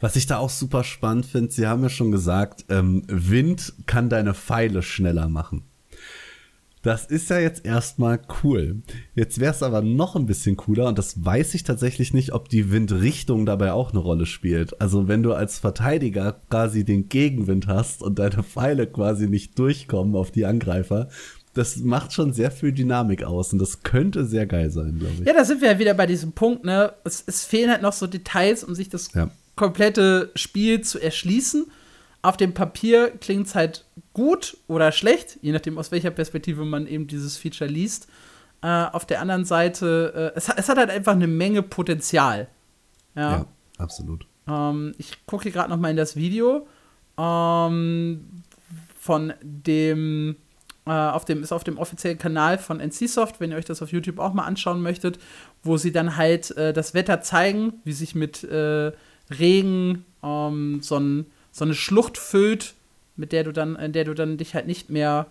Was ich da auch super spannend finde, Sie haben ja schon gesagt, ähm, Wind kann deine Pfeile schneller machen. Das ist ja jetzt erstmal cool. Jetzt wäre es aber noch ein bisschen cooler und das weiß ich tatsächlich nicht, ob die Windrichtung dabei auch eine Rolle spielt. Also wenn du als Verteidiger quasi den Gegenwind hast und deine Pfeile quasi nicht durchkommen auf die Angreifer, das macht schon sehr viel Dynamik aus und das könnte sehr geil sein, glaube ich. Ja, da sind wir ja wieder bei diesem Punkt, ne? Es, es fehlen halt noch so Details, um sich das ja. komplette Spiel zu erschließen. Auf dem Papier klingt es halt gut oder schlecht, je nachdem, aus welcher Perspektive man eben dieses Feature liest. Äh, auf der anderen Seite, äh, es, es, hat halt einfach eine Menge Potenzial. Ja, ja absolut. Ähm, ich gucke hier gerade noch mal in das Video ähm, von dem, äh, auf dem, ist auf dem offiziellen Kanal von NCSoft, wenn ihr euch das auf YouTube auch mal anschauen möchtet, wo sie dann halt äh, das Wetter zeigen, wie sich mit äh, Regen ähm, so ein so eine Schlucht füllt, mit der du dann, in der du dann dich halt nicht mehr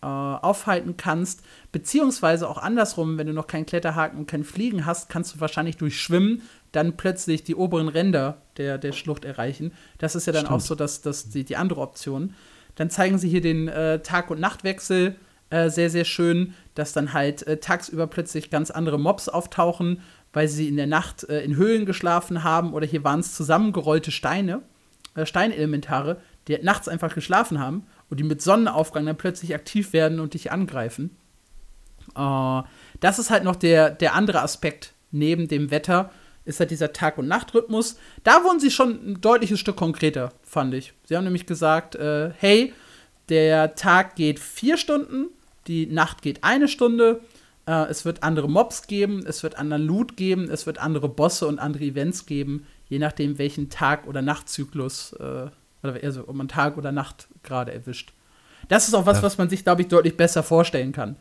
äh, aufhalten kannst. Beziehungsweise auch andersrum, wenn du noch keinen Kletterhaken und kein Fliegen hast, kannst du wahrscheinlich durch Schwimmen dann plötzlich die oberen Ränder der, der Schlucht erreichen. Das ist ja dann Stimmt. auch so dass, dass die, die andere Option. Dann zeigen sie hier den äh, Tag- und Nachtwechsel äh, sehr, sehr schön, dass dann halt äh, tagsüber plötzlich ganz andere Mobs auftauchen, weil sie in der Nacht äh, in Höhlen geschlafen haben oder hier waren es zusammengerollte Steine Steinelementare, die nachts einfach geschlafen haben und die mit Sonnenaufgang dann plötzlich aktiv werden und dich angreifen. Äh, das ist halt noch der, der andere Aspekt neben dem Wetter, ist halt dieser Tag- und Nachtrhythmus. Da wurden sie schon ein deutliches Stück konkreter, fand ich. Sie haben nämlich gesagt, äh, hey, der Tag geht vier Stunden, die Nacht geht eine Stunde, äh, es wird andere Mobs geben, es wird anderen Loot geben, es wird andere Bosse und andere Events geben je nachdem, welchen Tag- oder Nachtzyklus, äh, oder also, ob man Tag oder Nacht gerade erwischt. Das ist auch was, ja. was man sich, glaube ich, deutlich besser vorstellen kann.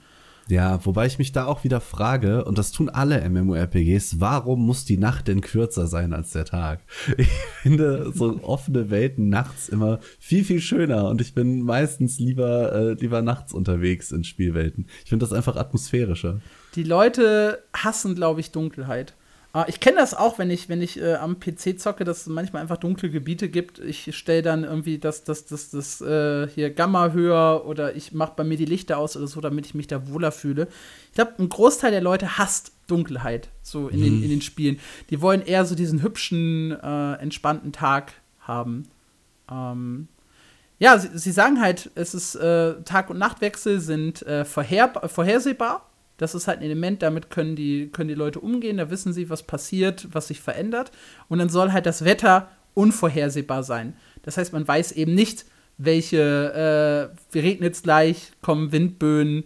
Ja, wobei ich mich da auch wieder frage, und das tun alle MMORPGs, warum muss die Nacht denn kürzer sein als der Tag? *laughs* Ich finde so offene Welten nachts immer viel, viel schöner und ich bin meistens lieber, äh, lieber nachts unterwegs in Spielwelten. Ich finde das einfach atmosphärischer. Die Leute hassen, glaube ich, Dunkelheit. Ah, ich kenne das auch, wenn ich, wenn ich äh, am PC zocke, dass es manchmal einfach dunkle Gebiete gibt. Ich stelle dann irgendwie das, das, das, das äh, hier Gamma höher oder ich mache bei mir die Lichter aus oder so, damit ich mich da wohler fühle. Ich glaube, ein Großteil der Leute hasst Dunkelheit, so in, mhm. den, in den Spielen. Die wollen eher so diesen hübschen, äh, entspannten Tag haben. Ähm, ja, sie, sie, sagen halt, es ist äh, Tag- und Nachtwechsel sind äh, vorher, vorhersehbar das ist halt ein Element, damit können die, können die Leute umgehen, da wissen sie, was passiert, was sich verändert. Und dann soll halt das Wetter unvorhersehbar sein. Das heißt, man weiß eben nicht, welche, äh, regnet es gleich, kommen Windböen,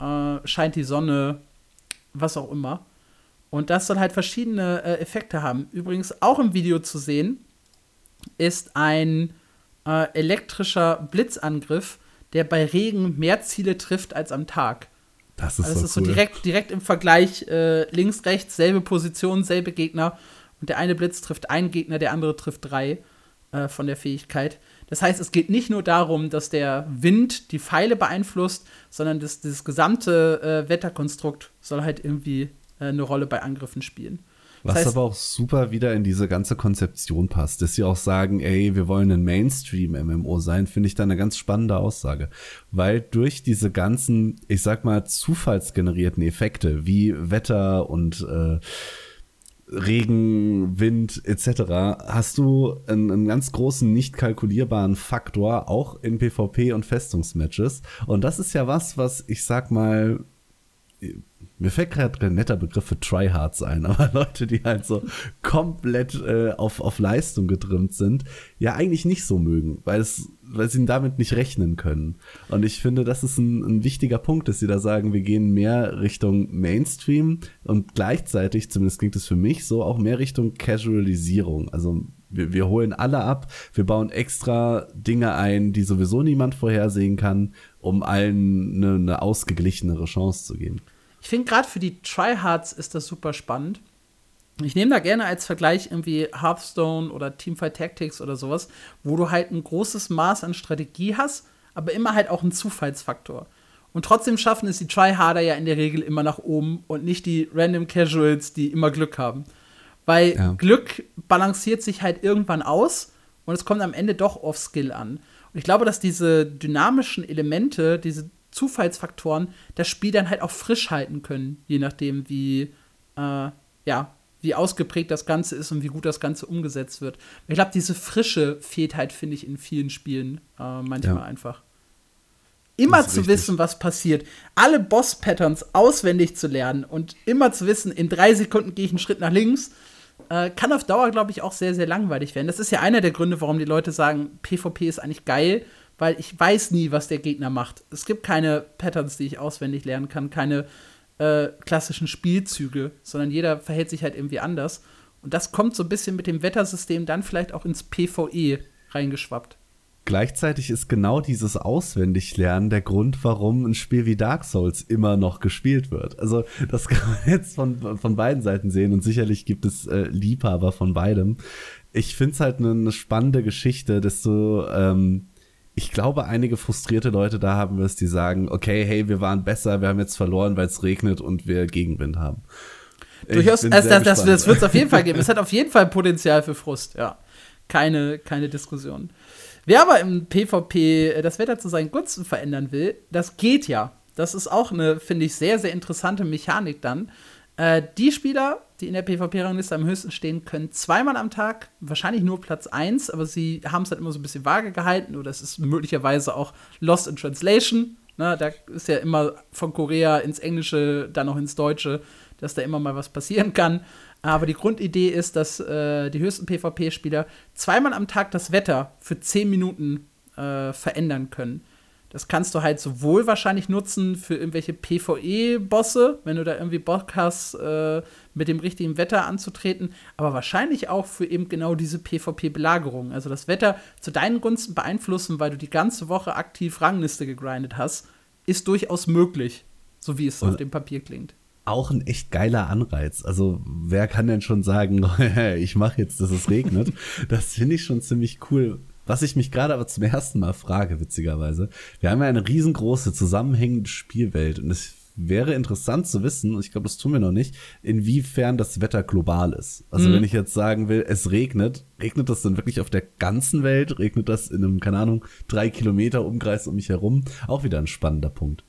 äh, scheint die Sonne, was auch immer. Und das soll halt verschiedene äh, Effekte haben. Übrigens auch im Video zu sehen ist ein äh, elektrischer Blitzangriff, der bei Regen mehr Ziele trifft als am Tag. Das ist, also so, ist so direkt, direkt im Vergleich äh, links, rechts, selbe Position, selbe Gegner. Und der eine Blitz trifft einen Gegner, der andere trifft drei äh, von der Fähigkeit. Das heißt, es geht nicht nur darum, dass der Wind die Pfeile beeinflusst, sondern das, das gesamte äh, Wetterkonstrukt soll halt irgendwie äh, eine Rolle bei Angriffen spielen. Was das heißt, aber auch super wieder in diese ganze Konzeption passt, dass sie auch sagen, ey, wir wollen ein Mainstream-MMO sein, finde ich da eine ganz spannende Aussage. Weil durch diese ganzen, ich sag mal, zufallsgenerierten Effekte wie Wetter und äh, Regen, Wind etc. hast du einen, einen, ganz großen, nicht kalkulierbaren Faktor auch in PvP und Festungsmatches. Und das ist ja was, was ich sag mal mir fällt gerade ein netter Begriff für Tryhards ein, *laughs* aber Leute, die halt so komplett äh, auf, auf Leistung getrimmt sind, ja eigentlich nicht so mögen, weil es, weil sie damit nicht rechnen können. Und ich finde, das ist ein, ein wichtiger Punkt, dass sie da sagen, wir gehen mehr Richtung Mainstream und gleichzeitig, zumindest klingt es für mich so, auch mehr Richtung Casualisierung. Also wir, wir holen alle ab, wir bauen extra Dinge ein, die sowieso niemand vorhersehen kann, um allen eine, eine ausgeglichenere Chance zu geben. Ich finde gerade für die Tryhards ist das super spannend. Ich nehme da gerne als Vergleich irgendwie Hearthstone oder Teamfight Tactics oder sowas, wo du halt ein großes Maß an Strategie hast, aber immer halt auch einen Zufallsfaktor. Und trotzdem schaffen es die Tryharder ja in der Regel immer nach oben und nicht die Random Casuals, die immer Glück haben. Weil ja. Glück balanciert sich halt irgendwann aus und es kommt am Ende doch auf Skill an. Und ich glaube, dass diese dynamischen Elemente, diese Zufallsfaktoren das Spiel dann halt auch frisch halten können, je nachdem, wie, äh, ja, wie ausgeprägt das Ganze ist und wie gut das Ganze umgesetzt wird. Ich glaube, diese Frische fehlt halt, finde ich, in vielen Spielen äh, manchmal ja. einfach. Immer zu richtig. wissen, was passiert, alle Boss-Patterns auswendig zu lernen und immer zu wissen, in drei Sekunden gehe ich einen Schritt nach links, äh, kann auf Dauer, glaube ich, auch sehr, sehr langweilig werden. Das ist ja einer der Gründe, warum die Leute sagen, PvP ist eigentlich geil, weil ich weiß nie, was der Gegner macht. Es gibt keine Patterns, die ich auswendig lernen kann, keine äh, klassischen Spielzüge, sondern jeder verhält sich halt irgendwie anders. Und das kommt so ein bisschen mit dem Wettersystem dann vielleicht auch ins PvE reingeschwappt. Gleichzeitig ist genau dieses Auswendiglernen der Grund, warum ein Spiel wie Dark Souls immer noch gespielt wird. Also das *laughs* kann man jetzt von, von beiden Seiten sehen und sicherlich gibt es äh, Liebhaber von beidem. Ich finde es halt eine ne spannende Geschichte, desto ähm, ich glaube, einige frustrierte Leute da haben wir es, die sagen, okay, hey, wir waren besser, wir haben jetzt verloren, weil es regnet und wir Gegenwind haben. Durchaus, also das, das, das wird es auf jeden Fall geben. Es hat auf jeden Fall Potenzial für Frust, ja. Keine, keine Diskussion. Wer aber im PvP äh, das Wetter zu seinen Gunsten verändern will, das geht ja. Das ist auch eine, finde ich, sehr, sehr interessante Mechanik dann. Äh, die Spieler, die in der PvP-Rangliste am höchsten stehen, können zweimal am Tag, wahrscheinlich nur Platz 1, aber sie haben es halt immer so ein bisschen vage gehalten oder es ist möglicherweise auch Lost in Translation. Ne, da ist ja immer von Korea ins Englische, dann noch ins Deutsche, dass da immer mal was passieren kann. Aber die Grundidee ist, dass äh, die höchsten PvP-Spieler zweimal am Tag das Wetter für 10 Minuten äh, verändern können. Das kannst du halt sowohl wahrscheinlich nutzen für irgendwelche PvE-Bosse, wenn du da irgendwie Bock hast, äh, mit dem richtigen Wetter anzutreten, aber wahrscheinlich auch für eben genau diese PvP-Belagerung. Also das Wetter zu deinen Gunsten beeinflussen, weil du die ganze Woche aktiv Rangliste gegrindet hast, ist durchaus möglich, so wie es Und auf dem Papier klingt. Auch ein echt geiler Anreiz. Also wer kann denn schon sagen, *laughs* ich mache jetzt, dass es regnet? das finde ich schon ziemlich cool was ich mich gerade aber zum ersten Mal frage, witzigerweise, wir haben ja eine riesengroße zusammenhängende Spielwelt und es wäre interessant zu wissen, und ich glaube, das tun wir noch nicht, inwiefern das Wetter global ist. Also mhm. wenn ich jetzt sagen will, es regnet, regnet das dann wirklich auf der ganzen Welt? Regnet das in einem, keine Ahnung, drei Kilometer Umkreis um mich herum? Auch wieder ein spannender Punkt.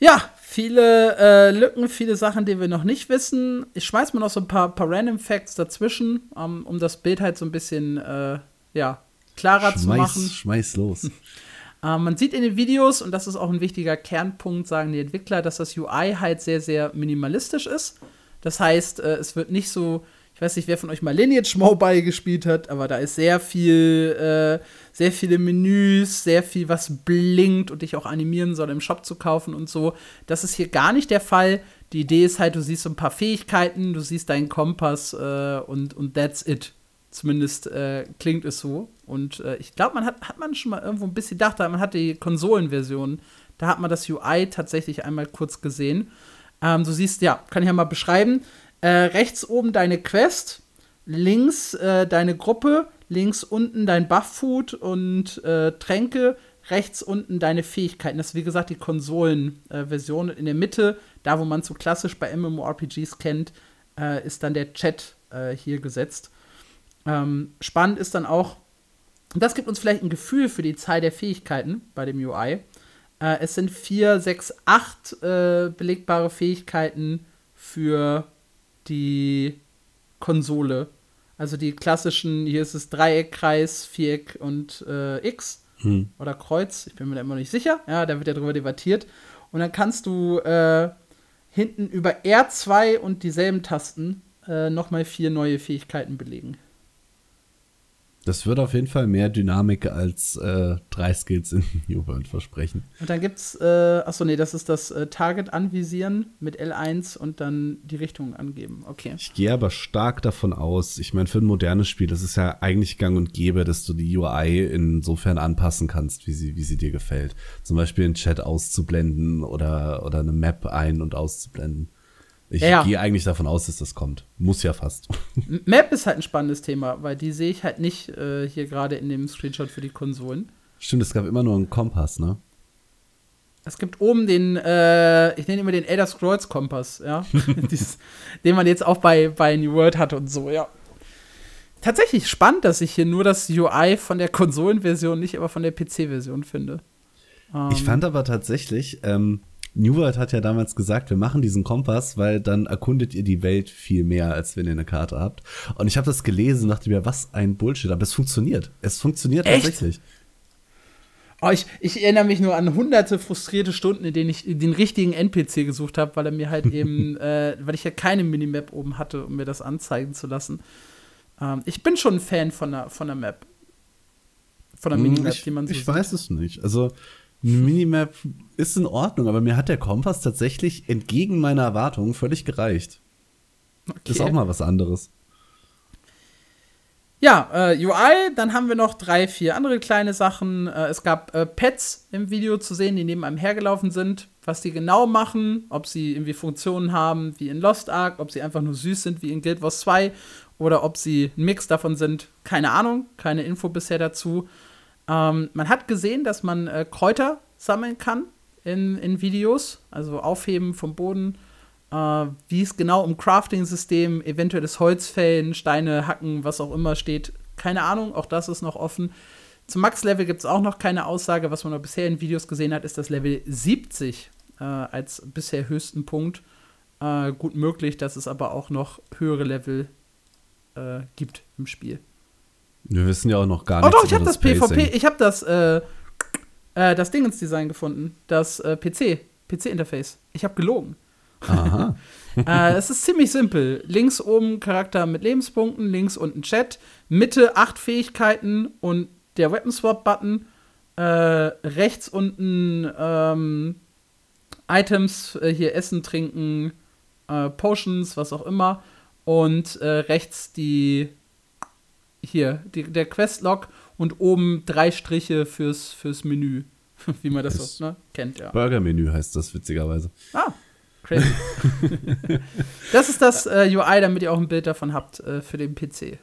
Ja, viele äh, Lücken, viele Sachen, die wir noch nicht wissen. Ich schmeiß mal noch so ein paar, paar Random Facts dazwischen, um, um das Bild halt so ein bisschen äh, ja, klarer schmeiß, zu machen. Schmeiß los. *laughs* äh, man sieht in den Videos, und das ist auch ein wichtiger Kernpunkt, sagen die Entwickler, dass das UI halt sehr, sehr minimalistisch ist. Das heißt, äh, es wird nicht so ich weiß nicht, wer von euch mal Lineage Mobile gespielt hat, aber da ist sehr viel, äh, sehr viele Menüs, sehr viel, was blinkt und dich auch animieren soll, im Shop zu kaufen und so. Das ist hier gar nicht der Fall. Die Idee ist halt, du siehst so ein paar Fähigkeiten, du siehst deinen Kompass äh, und, und that's it. Zumindest äh, klingt es so. Und äh, ich glaube, man hat, hat man schon mal irgendwo ein bisschen gedacht, man hat die Konsolenversion, da hat man das UI tatsächlich einmal kurz gesehen. Ähm, du siehst, ja, kann ich ja mal beschreiben. Äh, rechts oben deine Quest, links äh, deine Gruppe, links unten dein Buff-Food und äh, Tränke, rechts unten deine Fähigkeiten. Das ist wie gesagt die Konsolenversion. in der Mitte, da wo man so klassisch bei MMORPGs kennt, äh, ist dann der Chat äh, hier gesetzt. Ähm, spannend ist dann auch, das gibt uns vielleicht ein Gefühl für die Zahl der Fähigkeiten bei dem UI. Äh, es sind vier, sechs, acht belegbare Fähigkeiten für die Konsole. Also die klassischen, hier ist es Dreieck, Kreis, Viereck und äh, X hm. oder Kreuz. Ich bin mir da immer nicht sicher. Ja, da wird ja drüber debattiert. Und dann kannst du äh, hinten über R2 und dieselben Tasten äh, nochmal vier neue Fähigkeiten belegen. Das wird auf jeden Fall mehr Dynamik als äh, drei Skills in *laughs* New World versprechen. Und dann gibt's, äh, achso, nee, das ist das äh, Target anvisieren mit L1 und dann die Richtung angeben. Okay. Ich gehe aber stark davon aus, ich meine, für ein modernes Spiel, das ist ja eigentlich gang und gäbe, dass du die UI insofern anpassen kannst, wie sie, wie sie dir gefällt. Zum Beispiel den Chat auszublenden oder, oder eine Map ein- und auszublenden. Ich ja, gehe eigentlich davon aus, dass das kommt. Muss ja fast. Map ist halt ein spannendes Thema, weil die sehe ich halt nicht äh, hier gerade in dem Screenshot für die Konsolen. Stimmt, es gab immer nur einen Kompass, ne? Es gibt oben den, äh, ich nenne immer den Elder Scrolls Kompass, ja. *laughs* *laughs* Dies, den man jetzt auch bei, bei New World hatte und so, ja. Tatsächlich spannend, dass ich hier nur das UI von der Konsolenversion, nicht aber von der PC-Version finde. Ähm, ich fand aber tatsächlich, ähm, New World hat ja damals gesagt, wir machen diesen Kompass, weil dann erkundet ihr die Welt viel mehr, als wenn ihr eine Karte habt. Und ich habe das gelesen und dachte mir, was ein Bullshit. Aber es funktioniert. Es funktioniert Echt? tatsächlich. Oh, ich, ich, erinnere mich nur an hunderte frustrierte Stunden, in denen ich den richtigen NPC gesucht habe, weil er mir halt *laughs* eben, äh, weil ich ja keine Minimap oben hatte, um mir das anzeigen zu lassen. Ähm, ich bin schon ein Fan von der, von der Map. Von der hm, Minimap, ich, die man so Ich sieht. weiß es nicht. Also, eine Minimap ist in Ordnung, aber mir hat der Kompass tatsächlich entgegen meiner Erwartungen völlig gereicht. Okay. Ist auch mal was anderes. Ja, äh, UI, dann haben wir noch drei, vier andere kleine Sachen. Äh, es gab äh, Pets im Video zu sehen, die neben einem hergelaufen sind. Was die genau machen, ob sie irgendwie Funktionen haben wie in Lost Ark, ob sie einfach nur süß sind wie in Guild Wars 2 oder ob sie ein Mix davon sind. Keine Ahnung, keine Info bisher dazu. Ähm, man hat gesehen, dass man äh, Kräuter sammeln kann in, in Videos, also aufheben vom Boden äh, wie es genau im Crafting-System, eventuelles Holzfällen, Steine hacken, was auch immer steht, keine Ahnung, auch das ist noch offen. Zum Max-Level gibt es auch noch keine Aussage. Was man noch bisher in Videos gesehen hat, ist das Level 70 äh, als bisher höchsten Punkt. Äh, gut möglich, dass es aber auch noch höhere Level äh, gibt im Spiel. Wir wissen ja auch noch gar nicht. Oh doch, ich habe das, das PvP, ich habe das, äh, äh, das Dingensdesign gefunden. Das äh, PC, PC-Interface. Ich habe gelogen. Aha. *laughs* äh, es ist ziemlich simpel. Links oben Charakter mit Lebenspunkten, links unten Chat, Mitte acht Fähigkeiten und der Weapon Swap Button. Äh, rechts unten ähm, Items, äh, hier Essen, Trinken, äh, Potions, was auch immer. Und äh, rechts die hier, die, der Questlog und oben drei Striche fürs, fürs Menü. *laughs* Wie man das, das so ne, kennt, ja. Burger-Menü heißt das witzigerweise. Ah, Crazy. *laughs* das ist das äh, UI, damit ihr auch ein Bild davon habt äh, für den PC.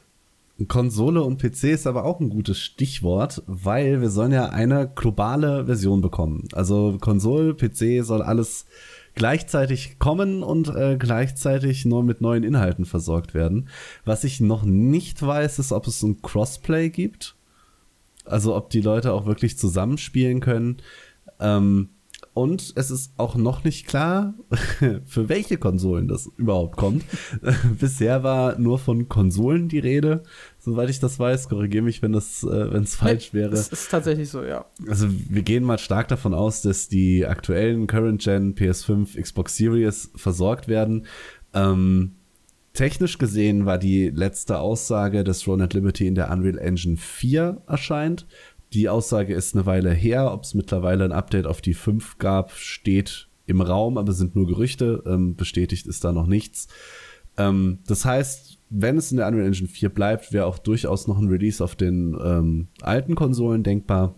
Konsole und PC ist aber auch ein gutes Stichwort, weil wir sollen ja eine globale Version bekommen. Also Konsole, PC soll alles gleichzeitig kommen und äh, gleichzeitig nur mit neuen Inhalten versorgt werden. Was ich noch nicht weiß, ist, ob es ein Crossplay gibt. Also ob die Leute auch wirklich zusammenspielen können. Ähm, und es ist auch noch nicht klar, *laughs* für welche Konsolen das überhaupt kommt. *laughs* Bisher war nur von Konsolen die Rede. Soweit ich das weiß, korrigiere mich, wenn das, äh, wenn es falsch wäre. Das ist tatsächlich so, ja. Also wir gehen mal stark davon aus, dass die aktuellen Current Gen PS5, Xbox Series versorgt werden. Ähm, technisch gesehen war die letzte Aussage, dass Run at Liberty in der Unreal Engine 4 erscheint. Die Aussage ist eine Weile her. Ob es mittlerweile ein Update auf die 5 gab, steht im Raum, aber sind nur Gerüchte. Ähm, bestätigt ist da noch nichts. Ähm, das heißt, wenn es in der Unreal Engine 4 bleibt, wäre auch durchaus noch ein Release auf den ähm, alten Konsolen denkbar.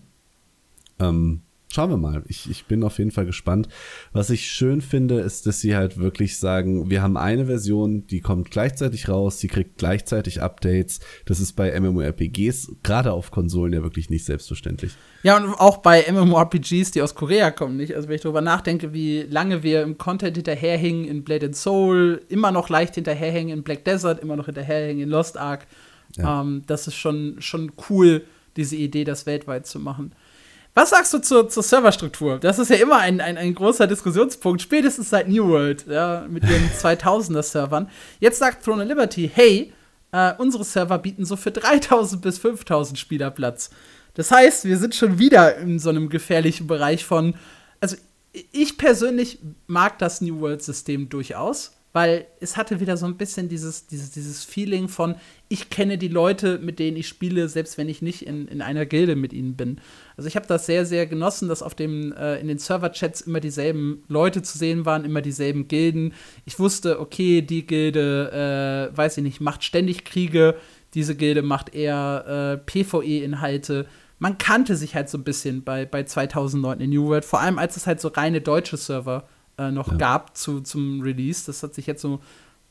Ähm, schauen wir mal. Ich, ich bin auf jeden Fall gespannt. Was ich schön finde, ist, dass sie halt wirklich sagen, wir haben eine Version, die kommt gleichzeitig raus, die kriegt gleichzeitig Updates. Das ist bei MMORPGs, gerade auf Konsolen, ja wirklich nicht selbstverständlich. Ja, und auch bei MMORPGs, die aus Korea kommen, nicht? Also wenn ich darüber nachdenke, wie lange wir im Content hinterherhängen in Blade and Soul, immer noch leicht hinterherhängen in Black Desert, immer noch hinterherhängen in Lost Ark. Ja. Ähm, das ist schon, schon cool, diese Idee, das weltweit zu machen. Was sagst du zur, zur Serverstruktur? Das ist ja immer ein, ein, ein großer Diskussionspunkt, spätestens seit New World, ja, mit ihren *laughs* 2000er-Servern. Jetzt sagt Throne of Liberty, hey, äh, unsere Server bieten so für 3000 bis 5000 Spieler Platz. Das heißt, wir sind schon wieder in so einem gefährlichen Bereich von. Also, ich persönlich mag das New World-System durchaus weil es hatte wieder so ein bisschen dieses, dieses, dieses Feeling von, ich kenne die Leute, mit denen ich spiele, selbst wenn ich nicht in, in einer Gilde mit ihnen bin. Also ich habe das sehr, sehr genossen, dass auf dem, äh, in den Server-Chats immer dieselben Leute zu sehen waren, immer dieselben Gilden. Ich wusste, okay, die Gilde, äh, weiß ich nicht, macht ständig Kriege, diese Gilde macht eher äh, PvE-Inhalte. Man kannte sich halt so ein bisschen bei, bei 2009 in New World, vor allem als es halt so reine deutsche Server äh, noch ja. gab zu, zum Release. Das hat sich jetzt so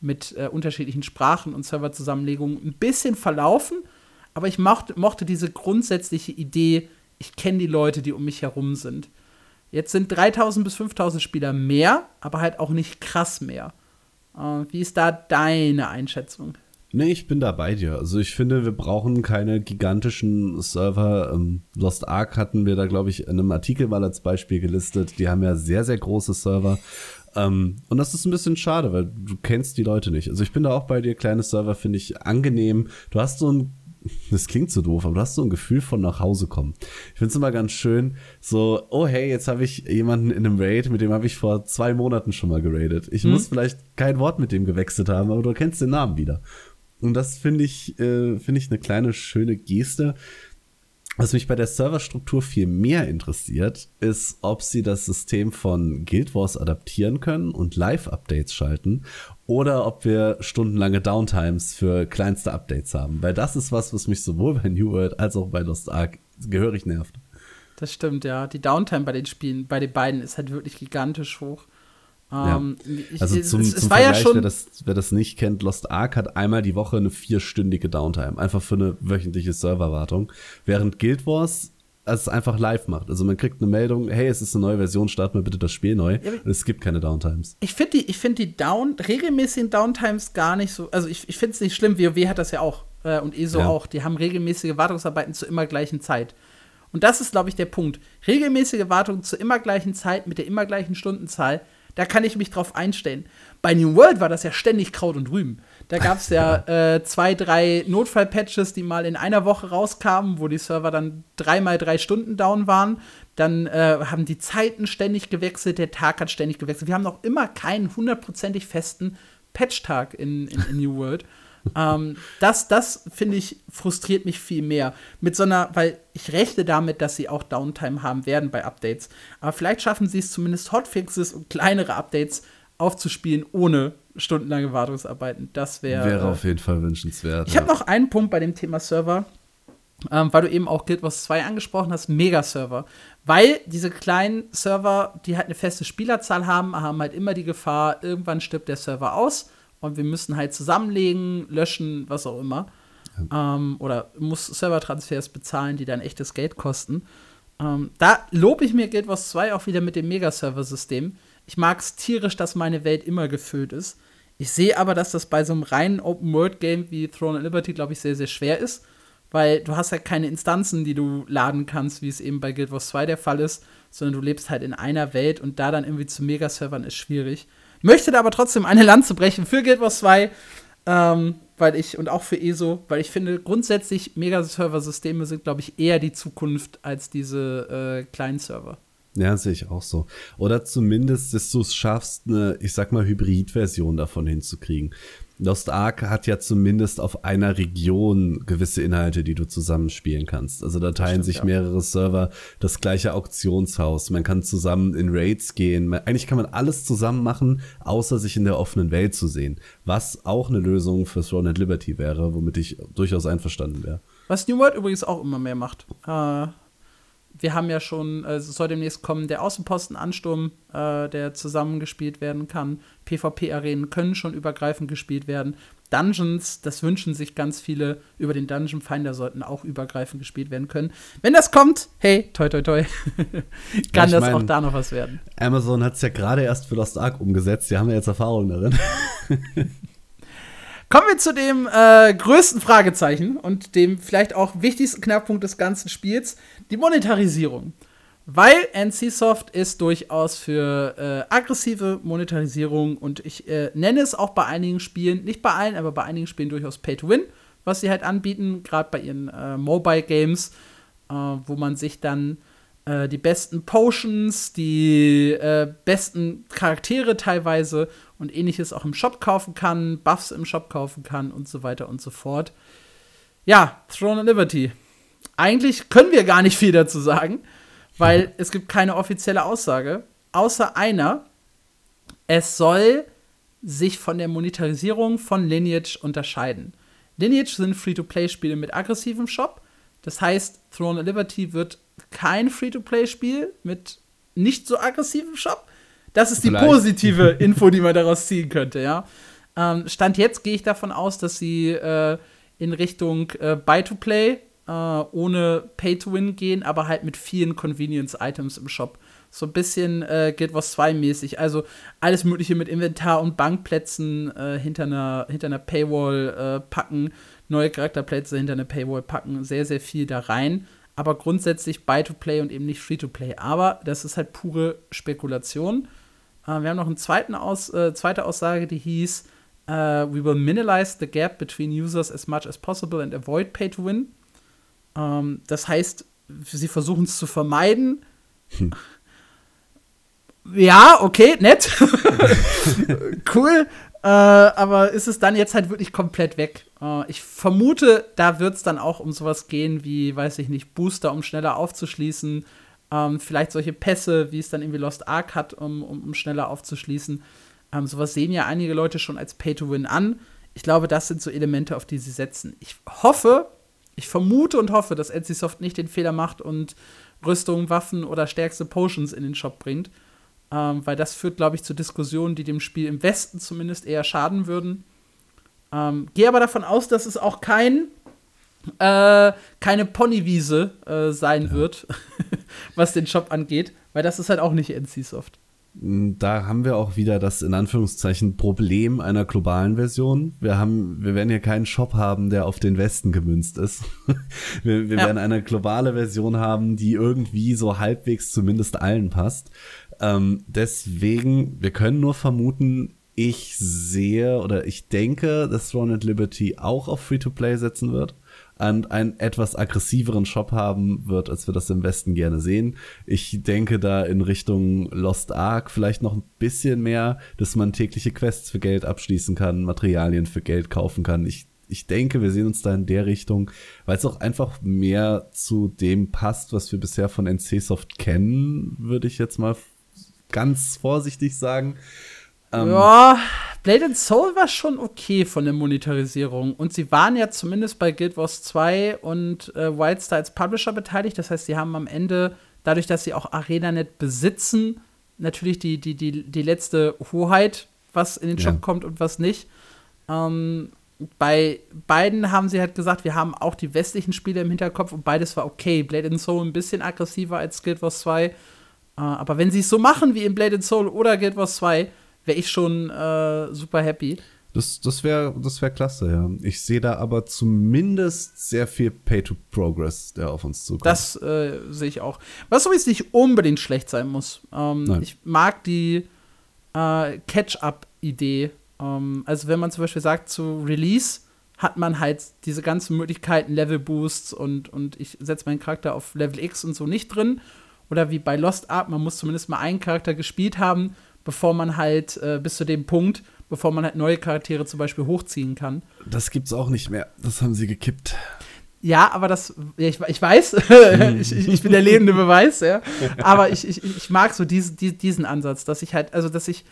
mit äh, unterschiedlichen Sprachen und Serverzusammenlegungen ein bisschen verlaufen. Aber ich mochte, mochte diese grundsätzliche Idee, ich kenne die Leute, die um mich herum sind. Jetzt sind 3000 bis 5000 Spieler mehr, aber halt auch nicht krass mehr. Äh, wie ist da deine Einschätzung? Nee, ich bin da bei dir. Also ich finde, wir brauchen keine gigantischen Server. Ähm, Lost Ark hatten wir da, glaube ich, in einem Artikel mal als Beispiel gelistet. Die haben ja sehr, sehr große Server. Ähm, und das ist ein bisschen schade, weil du kennst die Leute nicht. Also ich bin da auch bei dir. Kleine Server finde ich angenehm. Du hast so ein *laughs* das klingt so doof, aber du hast so ein Gefühl von nach Hause kommen. Ich finde es immer ganz schön, so, oh hey, jetzt habe ich jemanden in einem Raid, mit dem habe ich vor zwei Monaten schon mal geradet. Ich hm. muss vielleicht kein Wort mit dem gewechselt haben, aber du kennst den Namen wieder. Und das finde ich, äh, finde ich eine kleine schöne Geste. Was mich bei der Serverstruktur viel mehr interessiert, ist, ob sie das System von Guild Wars adaptieren können und Live-Updates schalten oder ob wir stundenlange Downtimes für kleinste Updates haben. Weil das ist was, was mich sowohl bei New World als auch bei Lost Ark gehörig nervt. Das stimmt, ja. Die Downtime bei den Spielen, bei den beiden ist halt wirklich gigantisch hoch. Ähm, ja. Also zum, es, es zum Vergleich, ja wer, das, wer das nicht kennt, Lost Ark hat einmal die Woche eine vierstündige Downtime, einfach für eine wöchentliche Serverwartung, während Guild Wars es einfach live macht. Also man kriegt eine Meldung, hey, es ist eine neue Version, start mal bitte das Spiel neu. Ja, und es gibt keine Downtimes. Ich finde die, ich find die Down, regelmäßigen Downtimes gar nicht so, also ich, ich finde es nicht schlimm, WoW hat das ja auch äh, und ESO ja. auch. Die haben regelmäßige Wartungsarbeiten zu immer gleichen Zeit. Und das ist, glaube ich, der Punkt. Regelmäßige Wartung zu immer gleichen Zeit mit der immer gleichen Stundenzahl da kann ich mich drauf einstellen. Bei New World war das ja ständig Kraut und Rüben. Da gab es ja *laughs* äh, zwei, drei Notfallpatches, die mal in einer Woche rauskamen, wo die Server dann dreimal drei Stunden down waren. Dann äh, haben die Zeiten ständig gewechselt, der Tag hat ständig gewechselt. Wir haben noch immer keinen hundertprozentig festen Patchtag in, in, in New World ähm, das, das finde ich, frustriert mich viel mehr. Mit so einer, weil ich rechne damit, dass sie auch Downtime haben werden bei Updates. Aber vielleicht schaffen sie es zumindest Hotfixes und kleinere Updates aufzuspielen, ohne stundenlange Wartungsarbeiten. Das wäre. Wäre auf jeden Fall wünschenswert. Ich ja. habe noch einen Punkt bei dem Thema Server. Ähm, weil du eben auch Guild Wars 2 angesprochen hast, Mega-Server. Weil diese kleinen Server, die halt eine feste Spielerzahl haben, haben halt immer die Gefahr, irgendwann stirbt der Server aus und wir müssen halt zusammenlegen, löschen, was auch immer. Ja. Ähm, oder muss Servertransfers bezahlen, die dann echtes Geld kosten. Ähm, da lobe ich mir Guild Wars 2 auch wieder mit dem Mega-Server-System. Ich mag es tierisch, dass meine Welt immer gefüllt ist. Ich sehe aber, dass das bei so einem reinen Open-World-Game wie Throne of Liberty, glaube ich, sehr, sehr schwer ist. Weil du hast halt keine Instanzen, die du laden kannst, wie es eben bei Guild Wars 2 der Fall ist, sondern du lebst halt in einer Welt und da dann irgendwie zu Megaservern ist schwierig. Möchte da aber trotzdem eine Lanze brechen für Guild Wars 2, ähm, weil ich, und auch für ESO, weil ich finde, grundsätzlich Megaserver-Systeme sind, glaube ich, eher die Zukunft als diese äh, kleinen Server. Ja, sehe ich auch so. Oder zumindest, dass du es schaffst, eine, ich sag mal, Hybrid-Version davon hinzukriegen. Lost Ark hat ja zumindest auf einer Region gewisse Inhalte, die du zusammenspielen kannst. Also da teilen stimmt, sich ja. mehrere Server das gleiche Auktionshaus. Man kann zusammen in Raids gehen. eigentlich kann man alles zusammen machen, außer sich in der offenen Welt zu sehen. Was auch eine Lösung für Throne and Liberty wäre, womit ich durchaus einverstanden wäre. Was New World übrigens auch immer mehr macht. Äh, wir haben ja schon, äh, es soll demnächst kommen, der Außenposten-Ansturm, äh, der zusammengespielt werden kann. PvP-Arenen können schon übergreifend gespielt werden. Dungeons, das wünschen sich ganz viele über den Dungeon Finder, sollten auch übergreifend gespielt werden können. Wenn das kommt, hey, toi, toi, toi, *laughs* kann ja, das mein, auch da noch was werden. Amazon hat es ja gerade erst für Lost Ark umgesetzt, die haben ja jetzt Erfahrung darin. *laughs* Kommen wir zu dem äh, größten Fragezeichen und dem vielleicht auch wichtigsten Knackpunkt des ganzen Spiels, die Monetarisierung. Weil NCSoft ist durchaus für äh, aggressive Monetarisierung und ich äh, nenne es auch bei einigen Spielen, nicht bei allen, aber bei einigen Spielen durchaus Pay to Win, was sie halt anbieten, gerade bei ihren äh, Mobile Games, äh, wo man sich dann äh, die besten Potions, die äh, besten Charaktere teilweise und ähnliches auch im Shop kaufen kann, Buffs im Shop kaufen kann und so weiter und so fort. Ja, Throne of Liberty. Eigentlich können wir gar nicht viel dazu sagen, weil *laughs* es gibt keine offizielle Aussage, außer einer. Es soll sich von der Monetarisierung von Lineage unterscheiden. Lineage sind Free-to-Play-Spiele mit aggressivem Shop. Das heißt, Throne of Liberty wird kein Free-to-Play-Spiel mit nicht so aggressivem Shop. Das ist die Vielleicht. positive *laughs* Info, die man daraus ziehen könnte, ja. Ähm, Stand jetzt gehe ich davon aus, dass sie äh, in Richtung äh, Buy-to-Play äh, ohne Pay-to-Win gehen, aber halt mit vielen Convenience-Items im Shop. So ein bisschen äh, Guild Wars 2 mäßig. Also alles Mögliche mit Inventar und Bankplätzen äh, hinter, einer, hinter einer Paywall äh, packen, neue Charakterplätze hinter einer Paywall packen, sehr, sehr viel da rein. Aber grundsätzlich Buy-to-Play und eben nicht Free-to-Play. Aber das ist halt pure Spekulation. Äh, wir haben noch eine zweiten Aus, äh, zweite Aussage, die hieß, Uh, we will minimize the gap between users as much as possible and avoid pay to win. Um, ähm, das heißt, sie versuchen es zu vermeiden. Hm. *laughs* Ja, okay, nett. *laughs* cool. Uh, aber ist es dann jetzt halt wirklich komplett weg? Uh, ich vermute, da wird es dann auch um sowas gehen wie, weiß ich nicht, Booster, um schneller aufzuschließen. Ähm, vielleicht solche Pässe, wie es dann irgendwie Lost Ark hat, um, um, um schneller aufzuschließen. Ähm, sowas sehen ja einige Leute schon als Pay-to-Win an. Ich glaube, das sind so Elemente, auf die sie setzen. Ich hoffe, ich vermute und hoffe, dass NCSoft nicht den Fehler macht und Rüstung, Waffen oder stärkste Potions in den Shop bringt. Ähm, weil das führt, glaube ich, zu Diskussionen, die dem Spiel im Westen zumindest eher schaden würden. Ähm, Gehe aber davon aus, dass es auch kein äh, keine Ponywiese äh, sein ja. wird, *laughs* was den Shop angeht, weil das ist halt auch nicht NCSoft. Da haben wir auch wieder das in Anführungszeichen Problem einer globalen Version. Wir haben, wir werden hier keinen Shop haben, der auf den Westen gemünzt ist. *laughs* wir, wir ja. werden eine globale Version haben, die irgendwie so halbwegs zumindest allen passt. Ähm, deswegen, wir können nur vermuten, ich sehe oder ich denke, dass Throne and Liberty auch auf Free-to-Play setzen wird und einen etwas aggressiveren Shop haben wird, als wir das im Westen gerne sehen. Ich denke da in Richtung Lost Ark vielleicht noch ein bisschen mehr, dass man tägliche Quests für Geld abschließen kann, Materialien für Geld kaufen kann. Ich ich denke, wir sehen uns da in der Richtung, weil es auch einfach mehr zu dem passt, was wir bisher von NCSoft kennen, würde ich jetzt mal ganz vorsichtig sagen. Ähm, ja, Blade and Soul war schon okay von der Monetarisierung. Und sie waren ja zumindest bei Guild Wars 2 und äh, Wildstar als Publisher beteiligt. Das heißt, sie haben am Ende, dadurch, dass sie auch ArenaNet besitzen, natürlich die, die, die, die letzte Hoheit, was in den Shop ja. kommt und was nicht. Ähm, bei beiden haben sie halt gesagt, wir haben auch die westlichen Spiele im Hinterkopf und beides war okay. Blade and Soul ein bisschen aggressiver als Guild Wars 2. Äh, aber wenn sie es so machen wie in Blade Soul oder Guild Wars 2, wäre ich schon äh, super happy. Das, das wäre das wär klasse, ja. Ich sehe da aber zumindest sehr viel Pay-to-Progress, der auf uns zukommt. Das äh, sehe ich auch. Was übrigens nicht unbedingt schlecht sein muss. Ähm, ich mag die äh, Catch-up-Idee. Ähm, also, wenn man zum Beispiel sagt, zu Release hat man halt diese ganzen Möglichkeiten, Level-Boosts und, und ich setze meinen Charakter auf Level X und so nicht drin. Oder wie bei Lost Ark, man muss zumindest mal einen Charakter gespielt haben bevor man halt äh, bis zu dem Punkt, bevor man halt neue Charaktere zum Beispiel hochziehen kann. Das gibt's auch nicht mehr. Das haben sie gekippt. Ja, aber das, ich, ich weiß, *laughs* ich, ich, bin der lebende Beweis, ja. Aber ich, ich, ich mag so diesen, diesen Ansatz, dass ich halt, also dass ich